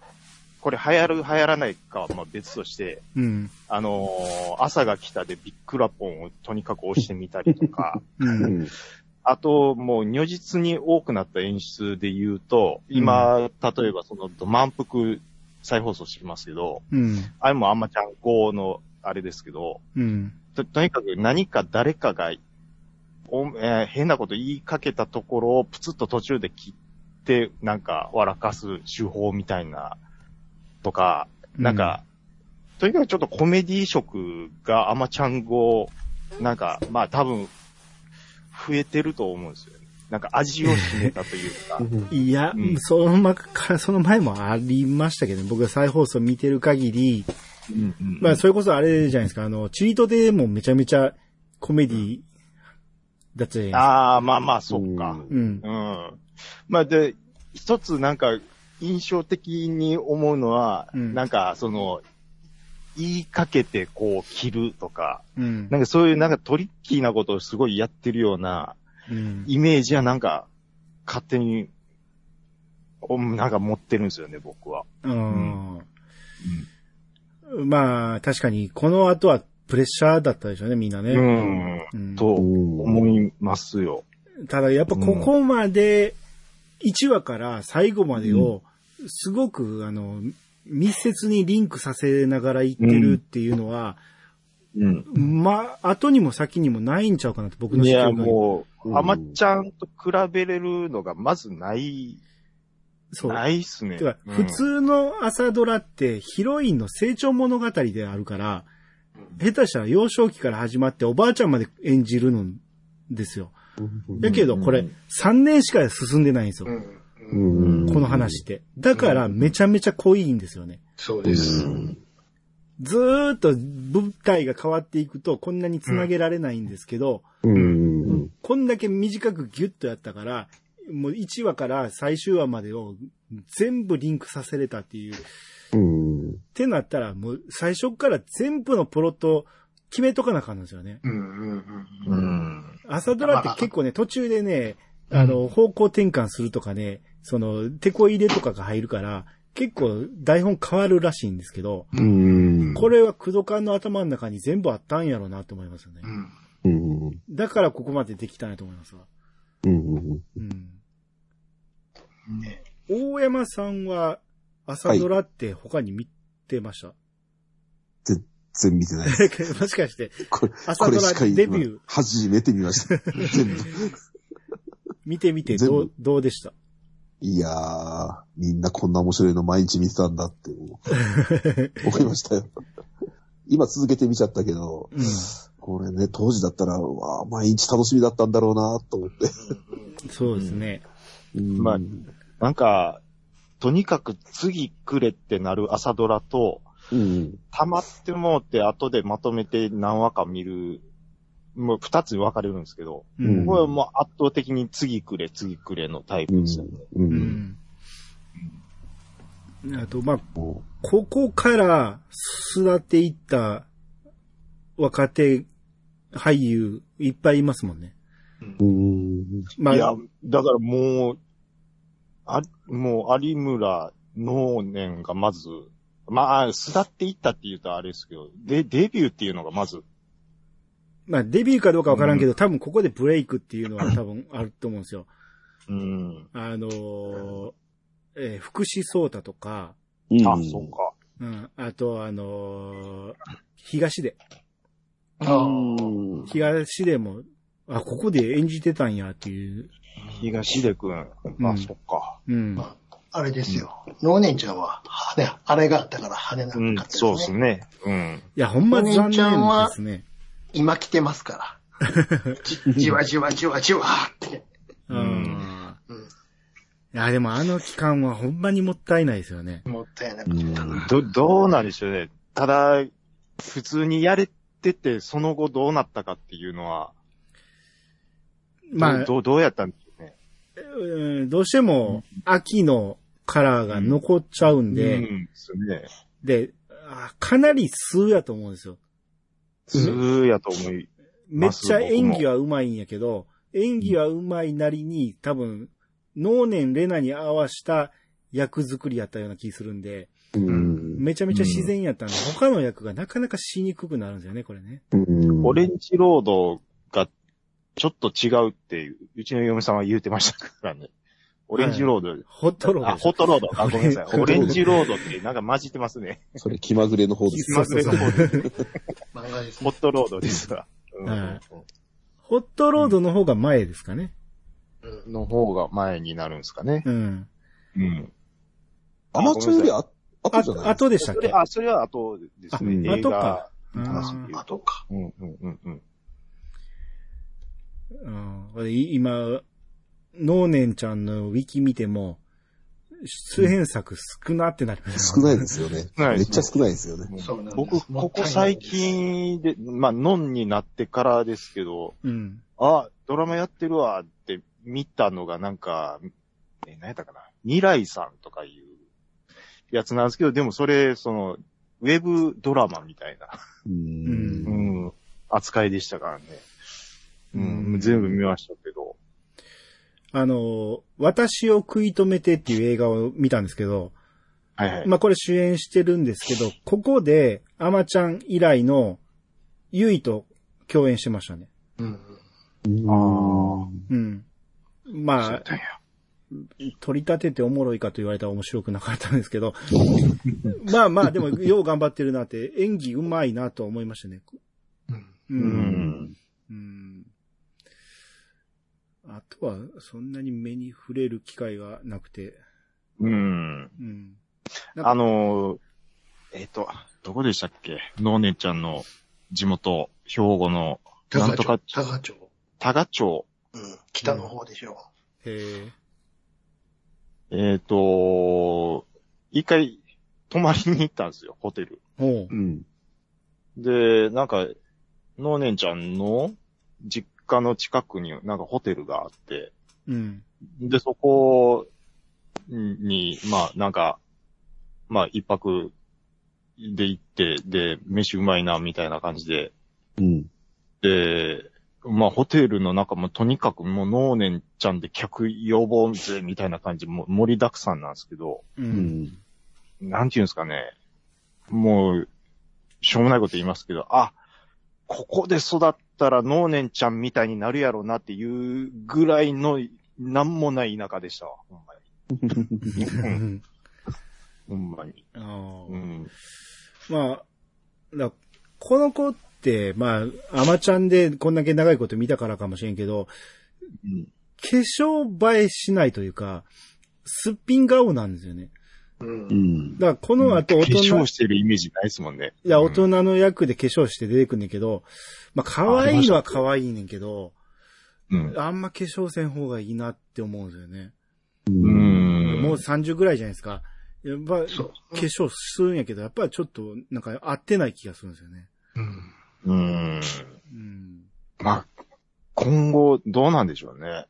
これ流行る流行らないかはまあ別として、うん。あのー朝が来たでビックラポンをとにかく押してみたりとか、う。うんんあと、もう如実に多くなった演出で言うと、今、例えばその、満腹再放送しますけど、うん。あれもあんまちゃん号のあれですけど、うん。ととにかく何か誰かが、おえー変なこと言いかけたところをプツッと途中で切って、なんか笑かす手法みたいな、とか、なんか、とにかくちょっとコメディ色がアマちゃん語、なんか、まあ多分、増えてると思うんですよね。なんか味を占めたというか。いや、うんそのまか、その前もありましたけどね、僕が再放送見てる限り、まあ、それこそあれじゃないですか、あの、チートでもめちゃめちゃコメディだったじゃないですか。ああ、まあまあ、そっか。うん。うん。まあで、一つなんか印象的に思うのは、うんなんかその、言いかけてこう切るとか、うん。なんかそういうなんかトリッキーなことをすごいやってるようなうん。イメージはなんか勝手に、おなんか持ってるんですよね、僕は。うん。まあ、確かに、この後はプレッシャーだったでしょうね、みんなね。うん。うんと思いますよ。ただ、やっぱここまで、1話から最後までを、すごく、あの、密接にリンクさせながら言ってるっていうのは、うん。まあ、後にも先にもないんちゃうかなって僕のいや、がもう、うんあまちゃんと比べれるのがまずない、そう。ないっすね。てかうん普通の朝ドラってヒロインの成長物語であるから、下手したら幼少期から始まっておばあちゃんまで演じるのですよ。だけどこれ3年しか進んでないんですよ。うんこの話って。だからめちゃめちゃ濃いんですよね。そうです。ずーっと舞台が変わっていくとこんなに繋げられないんですけど、うん。こんだけ短くギュッとやったから、もう1話から最終話までを全部リンクさせれたっていう。うん。ってなったら、もう最初から全部のプロット決めとかなあかんんですよね。うんうんうんううん。ん。朝ドラって結構ね、途中でね、あの、方向転換するとかね、その、手こ入れとかが入るから、結構台本変わるらしいんですけど、うん。これは駆動感の頭の中に全部あったんやろうなと思いますよねう。んうん。だからここまでできたんやと思いますわ。うん。うん。ね大山さんは朝ドラって他に見てました、全然見てないです。もしかして、これ、朝ドラこれしかデビュー？初めて見ました。全部。見てみてどう、どうでした？いやー、みんなこんな面白いの毎日見てたんだって思う 思いましたよ。今続けて見ちゃったけど、うん。これね、当時だったら、うわー毎日楽しみだったんだろうなと思って。そうですね。うんまあなんか、とにかく次くれってなる朝ドラと、うん。溜まってもって後でまとめて何話か見る、もう二つに分かれるんですけど、うん。これはもう圧倒的に次くれ、次くれのタイプですよね。う。うんん。あと、まあ、もここから育っていった若手俳優いっぱいいますもんね。ううん。まあ、いや、だからもう、あ、もう有村能年がまず、まあ、巣立っていったって言うとあれですけど、で、デビューっていうのがまず、まあ、デビューかどうかわからんけど、多分ここでブレイクっていうのは多分あると思うんですよ。うん。あのーえー福士蒼太とか、あ、そうか。うん、あと、あのー東出。あ。東出も、あ、ここで演じてたんやっていう。東出くん。あ、うんそっか。うん。あれですよ。ノーネンちゃんは、ね、あれがあったから派手なうんかったですね。そうですね。うん。いや、ほんま残念お姉ちゃんはですね。今来てますから。じじわじわじわじわって。うん。うん。いや、でもあの期間はほんまにもったいないですよね。もったいなかったな。ど、どうなんでしょうね。ただ、普通にやれてて、その後どうなったかっていうのは、まあ、どう、どうやったんでしょうね。うんどうしても秋のカラーが残っちゃうんで、うん、ですね。で、あかなり数やと思うんですよ。普通やと思い、めっちゃ演技は上手いんやけど、演技は上手いなりに多分、能年レナに合わした役作りやったような気するんで、うん。めちゃめちゃ自然やったんで、他の役がなかなかしにくくなるんですよね、これね。うんオレンジロードがちょっと違うっていう、うちの嫁さんは言うてましたからね。オレンジロード、ホットロードあ、ホットロード。あ、ごめんなさい。オレンジロードってなんか混じってますね。それ気まぐれの方です。気まぐれの方ですね。ホットロードですわ。うんはいホットロードの方が前ですかね。うんの方が前になるんですかね。うん。うん。アマチュアよりあ後あじゃない？後でしたっけ？それ、あ、それは後ですね。後かの話で言うあとか。うん、うん、うん、うん。うんこれい今、能年ちゃんのウィキ見ても、出演作少なってなりました。少ないですよね。少ないですねめっちゃ少ないですよね。僕、ここ最近で、まあ、ノンになってからですけど、うん。あ、ドラマやってるわって見たのがなんか、え、何やったかな？未来さんとかいうやつなんですけど、でもそれ、その、ウェブドラマみたいな、う。うんうん、扱いでしたからね。ううんん、全部見ましたけど。あの、私を食い止めてっていう映画を見たんですけど、はいはい。まあこれ主演してるんですけど、ここで、アマちゃん以来の、ゆいと共演してましたね。うん。あうん。まあ、取り立てておもろいかと言われたら面白くなかったんですけど、まあまあ、でも、よう頑張ってるなって、演技うまいなと思いましたね。うん。う。うんん。うん。あとは、そんなに目に触れる機会がなくて、うん。うん。あのー、えっ、と、どこでしたっけ？のーねちゃんの地元、兵庫の、なんとか、多賀町。多賀町。うん。北の方でしょへえっ、と、一回、泊まりに行ったんですよ、ホテル。うう。ん。で、なんか、のーねんちゃんの実家の近くになんかホテルがあって、うん。で、そこに、まあ、なんか、まあ、一泊で行って、で、飯うまいな、みたいな感じで、うん。で、まあ、ホテルの中もとにかくもう、のーねんちゃんで客呼ぼうぜ、みたいな感じ、もう盛りだくさんなんですけど、う。うんん。なんていうんですかね。もう、しょうもないこと言いますけど、あ、ここで育ったらのーねんちゃんみたいになるやろうなっていうぐらいの、なんもない田舎でしたわ。ほんまに。うんほんまに。あーうん。まあ、だこの子って、まあ、アマちゃんでこんだけ長いこと見たからかもしれんけど、うん化粧映えしないというか、すっぴん顔なんですよね。う。うんん。だからこの後大化人、粧してるイメージないですもんね。いや、うん大人の役で化粧して出てくんねんけど、まあ、可愛いのは可愛いねんけど、うん。あんま化粧せん方がいいなって思うんですよね。うん。もう30ぐらいじゃないですか。やっぱ。化粧するんやけど、やっぱりちょっと、なんか合ってない気がするんですよね。うん。うん。うん。まあ、今後どうなんでしょうね。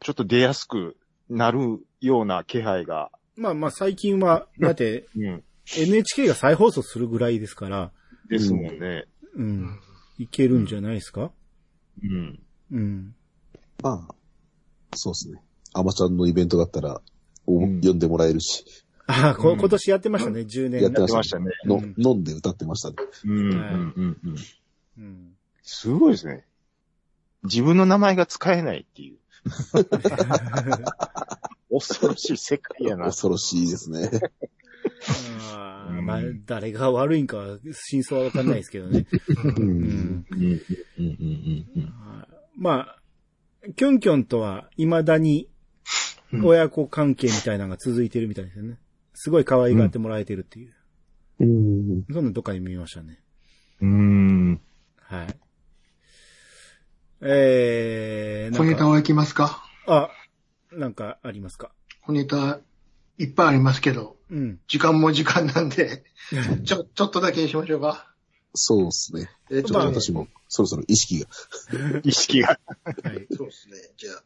ちょっと出やすくなるような気配が。まあまあ最近は、だって うん。NHK が再放送するぐらいですから、ですもんね。うん。いけるんじゃないですか？うん。うん。まあ、そうですね。アマちゃんのイベントがあったら、おうん呼んでもらえるし、ああ、こうん今年やってましたね、10年。やってやってましたね。の、うん飲んで歌ってましたね。うん、うん、はいうん、うん。うん。すごいですね。自分の名前が使えないっていう。恐ろしい世界やな。恐ろしいですね。あうんーまあ、誰が悪いんかは、真相はわかんないですけどね。う。うんん。うん、うん、うん、うん。まあ、キョンキョンとは未だにうん親子関係みたいなのが続いてるみたいですよね。すごい可愛がってもらえてるっていう。うん。そんなどっかに見ましたね。うーん。はい。えー、小ネタなんか、はいきますか？あ、なんかありますか？小ネタいっぱいありますけど、うん。時間も時間なんで、ちょ、ちょっとだけにしましょうか。そうですね。えーちょっと私も、そろそろ意識が。意識が。はい。そうですね。じゃあ、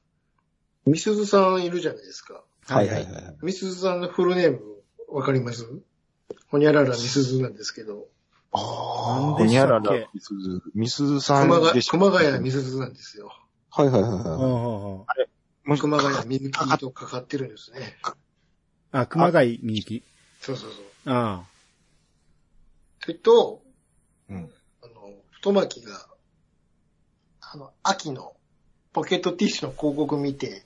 みすずさんいるじゃないですか。はいはいはい。みすずさんのフルネーム、わかります？ほにゃららみすずなんですけど、なんほにゃらら、みすず、みすずさん熊谷、でしょ熊谷みすずなんですよ。はいはいはいあはい。あもし熊谷みゆきとかかってるんですね。ああ、熊谷みゆき。そうそうそう。あそれと、うん。あの、太巻きが、あの、秋のポケットティッシュの広告見て、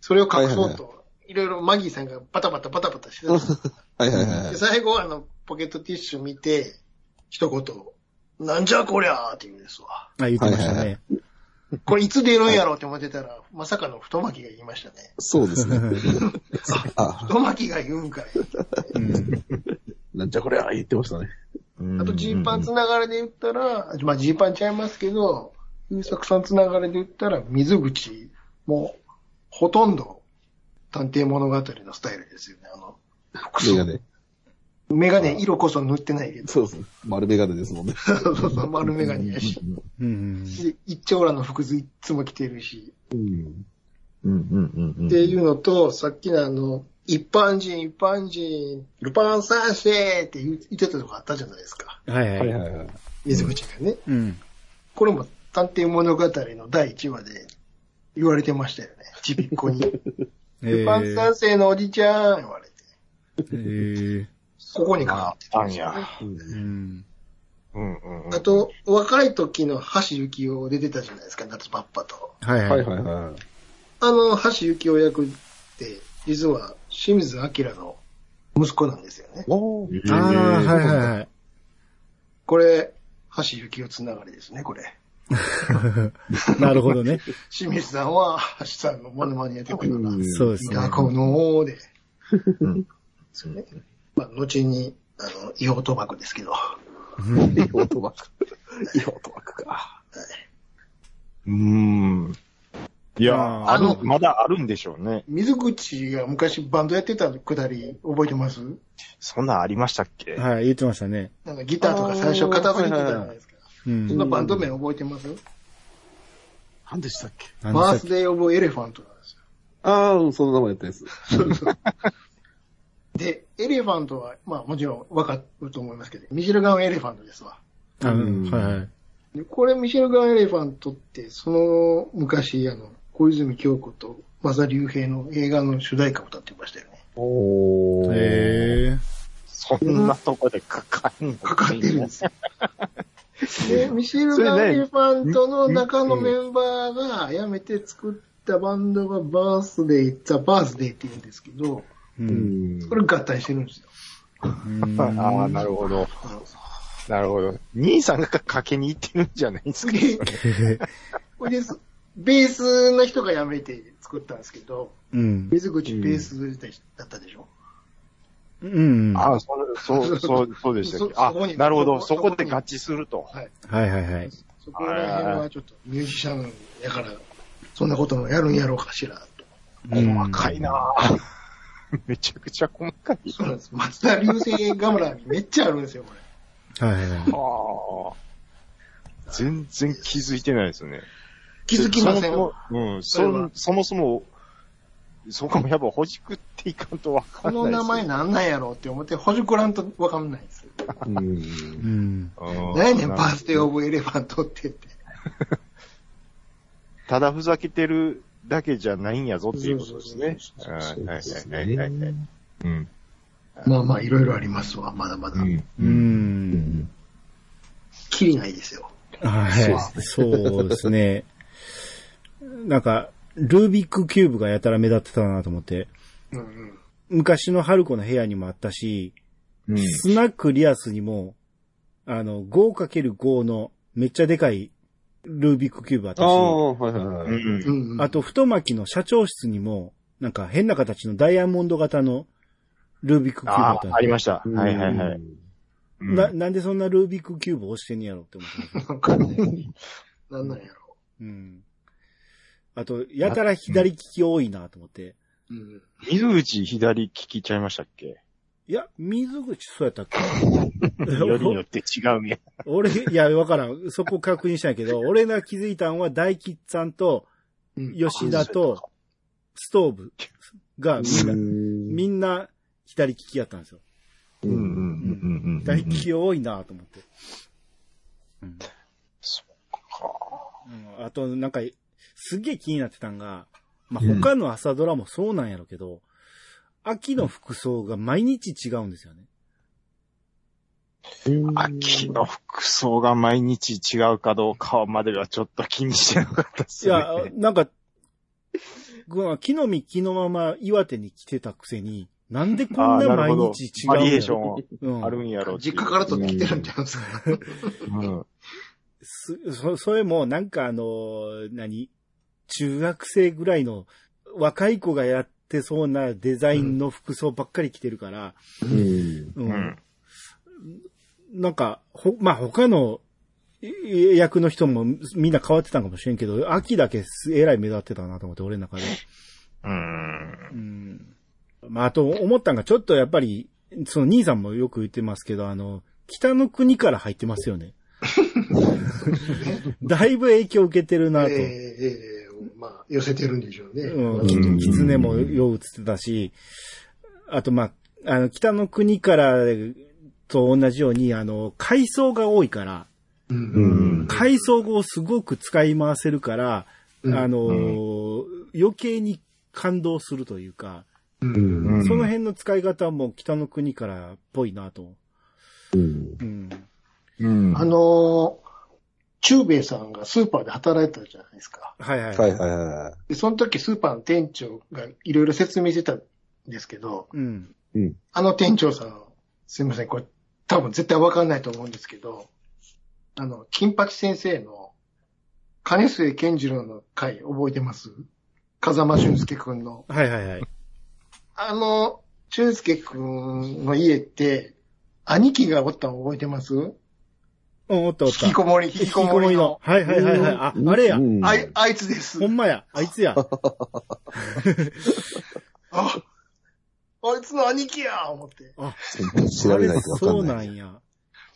それを隠そうと、いろいろマギーさんがバタバタバタバタしてたんですよ はいはいはい。最後あの、ポケットティッシュ見て、一言、なんじゃこりゃーって言うんですわ。あ。あ、言ってましたはいはいね。これいつ出るんやろうって思ってたら、まさかの太巻きが言いましたね。そうですね。あ、太巻きが言うんかい。うん。なんじゃこれは言ってましたね。あとジーパンつながりで言ったら、まあジーパンちゃいますけど、優作さんつながりで言ったら、水口もほとんど探偵物語のスタイルですよね。あの、服装。メガネ色こそ塗ってないけど、そうですね。丸メガネですもんね。そうそうそう、丸メガネやし。うん。で一丁羅の服いつも着てるし。うん。うんうんうんうん。っていうのと、さっきのあの、一般人、一般人、ルパン三世って言ってたとこあったじゃないですか。はいはい。はい。水口がね。うん。これも探偵物語の第1話で言われてましたよね。ちびっこに。え ルパン三世のおじちゃん言われて。えー。ここにかかってあんや。うん。うんうんうん。あ、と、若い時の橋幸夫出てたじゃないですか、夏パッパと。はいは。はいいはいはい。あの橋幸夫役って、実は清水明の息子なんですよね。おーああ、はいはいはい。これ、橋幸夫つながりですね、これ。なるほどね。清水さんは橋さんのモノマネやってたから、そうですね。だこので、うんそうね。まあ、後に、あの、違法賭博ですけど。違法賭博。違法賭博か。うーん。いや、あーあの、まだあるんでしょうね。水口が昔バンドやってたくだり覚えてます？そんなんありましたっけ？はい、言ってましたね。なんかギターとか最初片付けてたじゃないですか。うん。そんなバンド名覚えてます？何でしたっけ？何でしたっけバースデーオブエレファントなんですよ。ああ、その名前やったやつ。で、エレファントは、まあもちろんわかると思いますけど、ミシェルガンエレファントですわ。あうんはいはい。でこれミシェルガンエレファントって、その昔、あの、小泉今日子と松田龍平の映画の主題歌を歌ってましたよね。おー。へえ。そんなとこでかかんの？かかってるんですよ。で、ミシェルガンエレファントの中のメンバーが辞めて作ったバンドがバースデー、ザ・バースデーって言うんですけど、う。うんん。これ合体してるんですよ。うん ああ、なるほど。なるほど。兄さんがかけに行ってるんじゃないですか？で、これです。ベースの人が辞めて作ったんですけど、うん。水口ベースでだったでしょ？うん。はああ、そう、そう、そう、そうでしたっけ？あ、なるほど。そそこにこで合致すると。はい。いはいはい。そこら辺はちょっとミュージシャンやから、そんなこともやるんやろうかしら、と。うん細かいなぁ めちゃくちゃ細かい。そうなんです。松田流星ガムラにめっちゃあるんですよ、これ。はいはいはい。全然気づいてないですね。気づきません。そもそもうん、そそ、そもそも、そこもやっぱほじくっていかんとわかこんないですの名前なんなんやろうって思って、ほじくらんとわかんないです。うん。何やねん、バースデーオブエレファントって言って。ただふざけてるだけじゃないんやぞっていうことですね。はいはいはいはい。うん。まあまあ、いろいろありますわ、まだまだ。うん。うん。きりないですよ。はい。そうですね。なんか、ルービックキューブがやたら目立ってたなと思って、うんうん。昔の春子の部屋にもあったし、うん。スナックリアスにも、あの、5×5 のめっちゃでかいルービックキューブあったし、ああ、はいはいはい。うんうんうん。あと、太巻の社長室にも、なんか変な形のダイヤモンド型のルービックキューブだああ、ったんでありました。はいはいはい。うんな、なんでそんなルービックキューブを推してんねやろって思ってます。なんかね、なんなんやろ。うん。あと、やたら左利き多いなと思って。うん。水口左利きちゃいましたっけ？いや、水口そうやったっけ？よりによって違うね。俺、いや、わからん。そこ確認したんやけど、俺が気づいたんは大吉さんとうん吉田とストーブがみんな、みんな左利きやったんですよ。うんうんうんうんうん。大利き多いなと思って。うんそうんあと、なんか、すげえ気になってたんが、まあ、うん他の朝ドラもそうなんやろうけど、秋の服装が毎日違うんですよね。秋の服装が毎日違うかどうかまではちょっと気にしてなかったっすね。いや、なんか、木の実木のまま岩手に来てたくせに、なんでこんな毎なるほど日違うんバリエーやろションうんあるんやろうう実家から取ってきてるんちゃうんですか？うん。すそ、それもなんかあの、何？中学生ぐらいの若い子がやってそうなデザインの服装ばっかり着てるから、うん。ううんん。なんか、ほ、まあ、他のい役の人もみんな変わってたんかもしれんけど、秋だけすえらい目立ってたなと思って、俺の中で。うん。うん。まあ、あと思ったんが、ちょっとやっぱり、その兄さんもよく言ってますけど、あの、北の国から入ってますよね。だいぶ影響を受けてるなと。ええええまあ、寄せてるんでしょうね。うん、狐もよう映ってたし、あと、まあ、あの、北の国からと同じように、あの、海藻が多いから、う。うんん。海藻をすごく使い回せるから、うんあのー余計に感動するというか、うん。うん。その辺の使い方も北の国からっぽいなと。うん。うん。うん。あのー、中兵衛さんがスーパーで働いてたじゃないですか。はいはい。はいはいはで、その時スーパーの店長がいろいろ説明してたんですけど、うん。い。うん。あの店長さん、すみません、これ多分絶対わかんないと思うんですけど、あの、金八先生の金末健次郎の回覚えてます？風間俊介くんの。はいはいはい。あの、俊介くんの家って、兄貴がおったの覚えてます？うん、おったお引った。きこもり、引きこもりの。はいはいはいはい。あ、あれやう。んあい、あいつですほ。んまや。あいつや。あ、あいつの兄貴や思って。あ、調べないとわかそうんな。んや。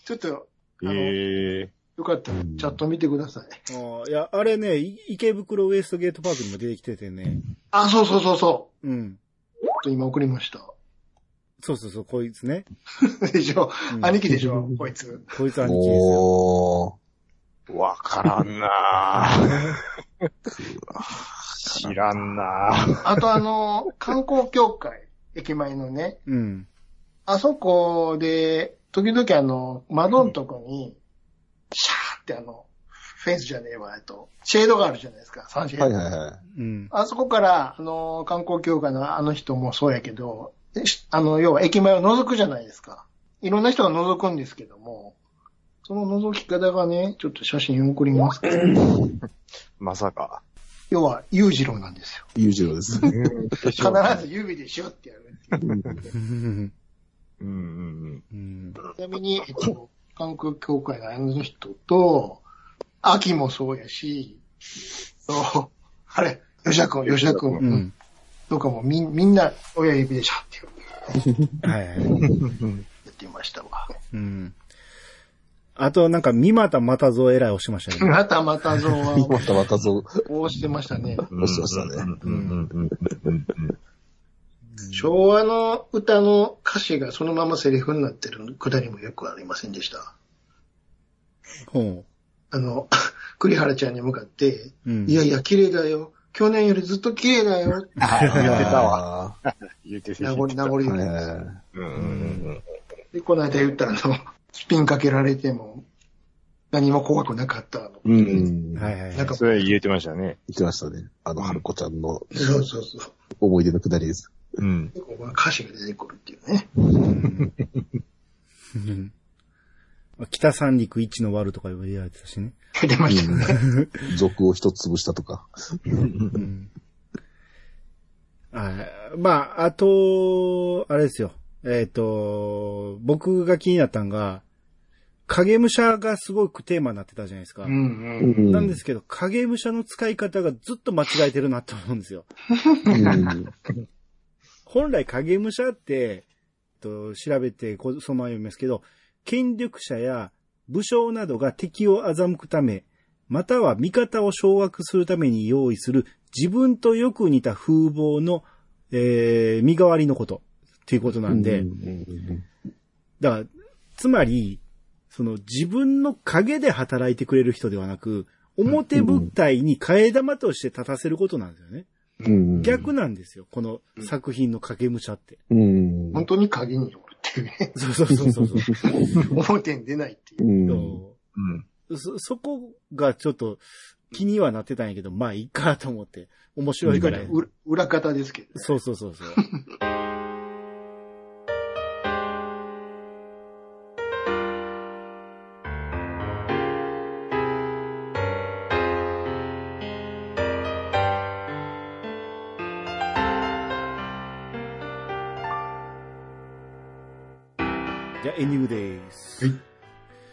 ちょっと、あの、ええよかったらチャット見てください。あいや、あれね、い池袋ウエストゲートパークにも出てきててね。あ、そうそうそうそうん。う。ちょっと今送りました。そうそうそう、こいつね。でしょ、うん兄貴でしょ？こいつ。こいつ兄貴ですよ。おー。わからんなぁ。知らんなぁ。あとあの、観光協会、駅前のね、うん。あそこで、時々あの、窓のとこに、シャーってあの、フェンスじゃねえわ、えっと、シェードがあるじゃないですか、サンシェード。はいはいはい。うん。あそこから、あの、観光協会のあの人もそうやけど、あの、要は駅前を覗くじゃないですか。いろんな人が覗くんですけども、その覗き方がね、ちょっと写真送りますけど、まさか。要は、裕次郎なんですよ。裕次郎です。必ず指でシュッてやるって。うんうんうん。ちなみに、えっと、韓国協会のあの人と、秋もそうやし、そうあれ、吉田君、吉田君、うん。とかもみんみんな親指でシャッてはいはい。うん。やってましたわ。うん。あと、なんか、三股またぞえらい押しましたよね。またまたぞは、またまたそう。こうしてましたね。押してましたね。昭和の歌の歌詞がそのままセリフになってるくだりもよくありませんでした。ほあの、栗原ちゃんに向かって、う。うん。いやいや、綺麗だよ。去年よりずっと綺麗だよ。言ってたわ。わ。言ってた名残、名残はいより。はいはい。うんうんで、この間言ったあの、スピンかけられても、何も怖くなかったの。うん。はいはいはいなんか。それ言えてましたね。言ってましたね。あの、春子ちゃんのそうそうそう。思い出のくだりです。うん。歌詞が出てくるっていうね。うんうん北三陸一の悪とか言われてたしね。出ましたね。族を一つ潰したとか。うんはい。まあ、あと、あれですよ。えっ、と、僕が気になったんが、影武者がすごくテーマになってたじゃないですか。うんうん。うんなんですけど、影武者の使い方がずっと間違えてるなと思うんですよ。うん本来影武者って、えっと調べてこそのまま読みますけど、権力者や武将などが敵を欺くため、または味方を掌握するために用意する自分とよく似た風貌の、えー身代わりのことっていうことなんで、うんだから、つまり、その自分の影で働いてくれる人ではなく、表舞台に替え玉として立たせることなんですよね。うん逆なんですよ、この作品の影武者って。うん。本当に影にっていうね。そうそうそうそうそう。表に出ないっていう。うん。うん。そ、そこがちょっと気にはなってたんやけど、まあいいかと思って。面白いから。裏裏方ですけどね。そうそうそうそう。エニューです。はい。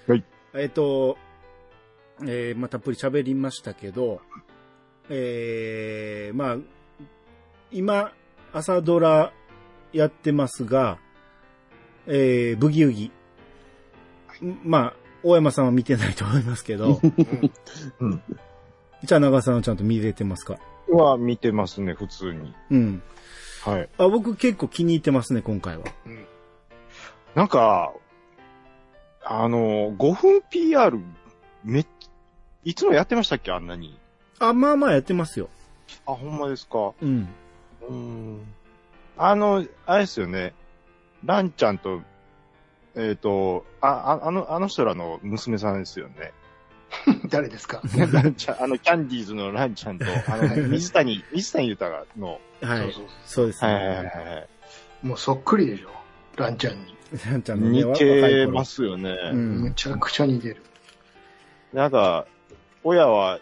はい。えっと、えー、まあ、たっぷり喋りましたけど、えー、まあ、今、朝ドラやってますが、えー、ブギウギ。んまあ、大山さんは見てないと思いますけど、うん。じゃあ長さんはちゃんと見れてますか？は見てますね、普通に。うん。はい。あ、僕結構気に入ってますね、今回は。なんか、あの、5分 PR めっ、いつもやってましたっけあんなに？あ、まあまあやってますよ。あ、ほんまですか？うん。うん。あの、あれですよね。ランちゃんと、えっ、と、あ、ああの、あの人らの娘さんですよね。誰ですか？ランちゃん、あの、キャンディーズのランちゃんと、あの、水谷、水谷豊の、はい。そうそうですはいはいはいね。はい。もうそっくりでしょ？ランちゃんに。ちゃんのね似て頃ますよね。うんむちゃくちゃ似てる。なんか、親は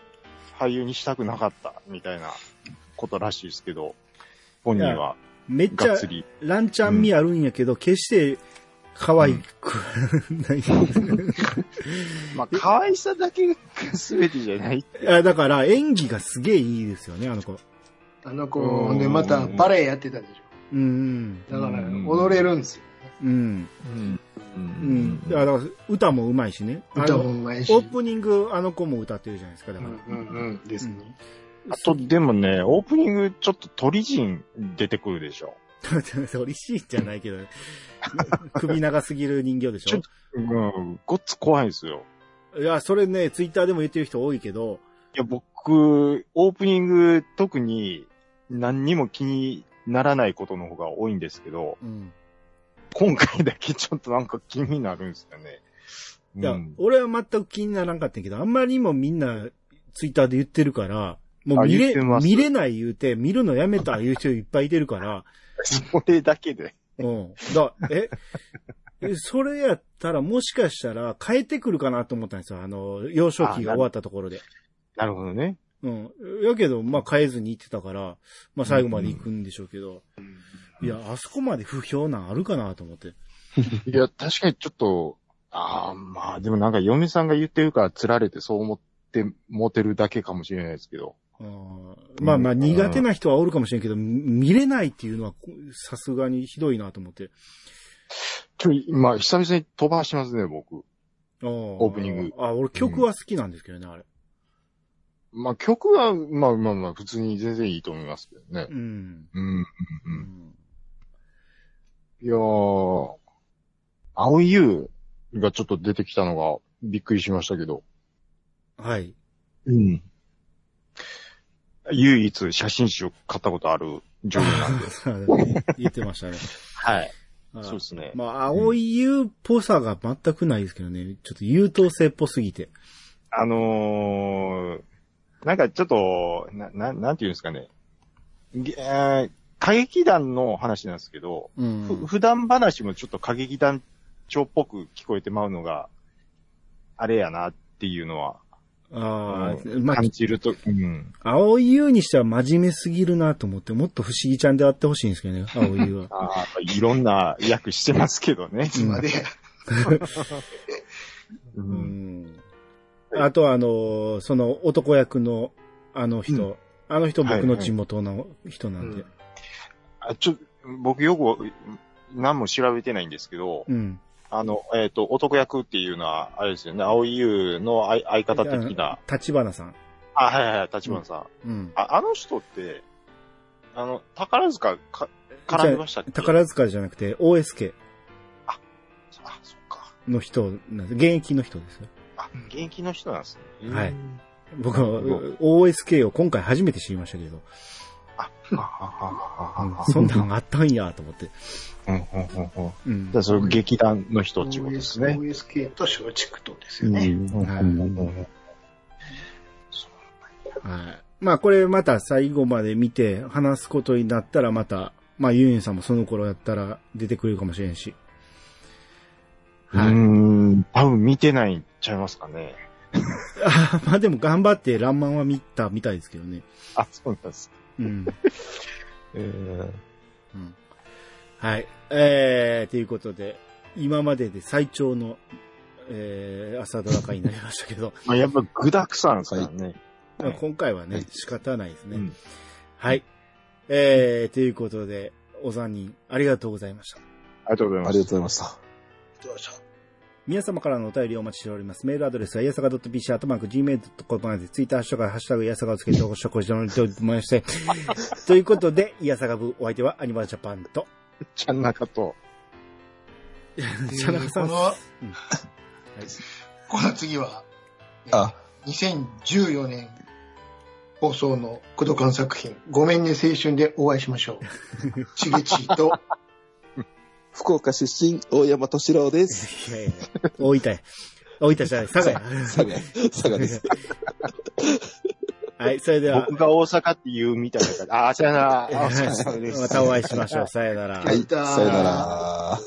俳優にしたくなかったみたいなことらしいですけど、本人はめっちゃ。ランちゃん味あるんやけど、決して可愛くない。まあ、可愛さだけが全てじゃない。いやだから演技がすげえいいですよね、あの子。あの子、うんで、またバレエやってたでしうんょ。だからうん、踊れるんですよ。うん。うん。うん。だから歌も上手いしね。歌もうまいし。オープニングあの子も歌ってるじゃないですか、だから。ん。うん。うん。ですね。あと、でもね、オープニングちょっと鳥人出てくるでしょ。鳥しいじゃないけど、首長すぎる人形でしょちょっとうん、ごっつ怖いですよ。いや、それね、ツイッターでも言ってる人多いけど、いや、僕、オープニング特に何にも気にならないことの方が多いん。ですけど、うん。今回だけちょっとなんか気になるんですよね。いや、うん俺は全く気にならんかったけど、あんまりにもみんなツイッターで言ってるから、もうあ見れ、見れない言うて、見るのやめた言う人いっぱいいてるから、それだけで。うん。だ、え、え それやったらもしかしたら変えてくるかなと思ったんですよ。あの、幼少期が終わったところで。なるほどね。うん。やけど、まあ変えずに行ってたから、まあ最後まで行くんでしょうけど、いや、あそこまで不評なんあるかなと思って。いや、確かにちょっと、ああ、まあ、でもなんか嫁さんが言ってるから釣られてそう思って、持てるだけかもしれないですけど。あーまあまあうん苦手な人はおるかもしれんけど、み見れないっていうのはさすがにひどいなと思って。ちょ、今、久々に飛ばしますね、僕。オオープニング。あ、俺曲は好きなんですけどね、あれ。まあ、曲は、まあまあまあ、普通に全然いいと思いますけどねう。ん。うん。ううん。んいやー、青い優がちょっと出てきたのがびっくりしましたけど。はい。うん。唯一写真集を買ったことある女優なんで。言ってましたね。はい。あそうですね。まあ、青い優っぽさが全くないですけどね。ちょっと優等生っぽすぎて。あのー、なんかちょっと、な、ななんていうんですかね。げえー歌劇団の話なんですけど、うふん。普段話もちょっと歌劇団長っぽく聞こえてまうのが、あれやなっていうのはああ、まあ感、じると、うん。青い優にしては真面目すぎるなと思って、もっと不思議ちゃんであってほしいんですけどね、青い優は。ああ、いろんな役してますけどね。いつまで。う。うんん。あとはあの、その男役のあの人、うあの人僕の地元の人なんで。あちょ、僕よく、何も調べてないんですけど、うん。あの、えっ、と、男役っていうのは、あれですよね、青い優の相相方的な、立花さん。あ、はいはい、立花さん。うん。ああの人って、あの、宝塚か、絡みましたっけ？宝塚じゃなくて OSK あ、そっか。の人なんです。現役の人ですよ。あ、現役の人なんですね。はいうん僕は OSK を今回初めて知りましたけど、あ、あ、あ、あ、あ、あ、そんなのがあったんやと思って。うん、うん、うん、うん。うんじゃあ、それ劇団の人っていうことですね。OSK と松竹とですよね。うんうんうんうんはい。まあこれまた最後まで見て話すことになったらまた、まあユンユンさんもその頃やったら出てくれるかもしれんし。うはい。ん、多分見てないんちゃいますかね。あ まあでも頑張ってランマンは見たみたいですけどね。あ、そうなんです。うん。はい。えー、ということで、今までで最長の、えー、朝ドラ会になりましたけど、まあ、やっぱ具沢山ですからね。まあ今回はねはい、仕方ないですね。うんはい。えー、ということで、お三人、ありがとうございました。ありがとうございますありがとう。ございました。皆様からのお便りをお待ちしております。メールアドレスは、やさが .pc、アットマーク、gmail.com まで、ツイッター、ハッシュタグ、ハッシュタグ、やさがをつけてお越しておりまして。ということで、やさが部、お相手はアニマルジャパンと、ちゃん中と。ジャナさん。この、うんこの次は、あ、2014年放送の孤独の作品、ごめんね青春でお会いしましょう。ちげちーと、福岡出身、大山敏郎です。いやいや、大分や。大分じゃない、佐賀や。佐賀、佐賀です。はい、それでは、僕が大阪って言うみたいな感じ。あ、さよなら。またお会いしましょう。さよなら。はい、たさよなら。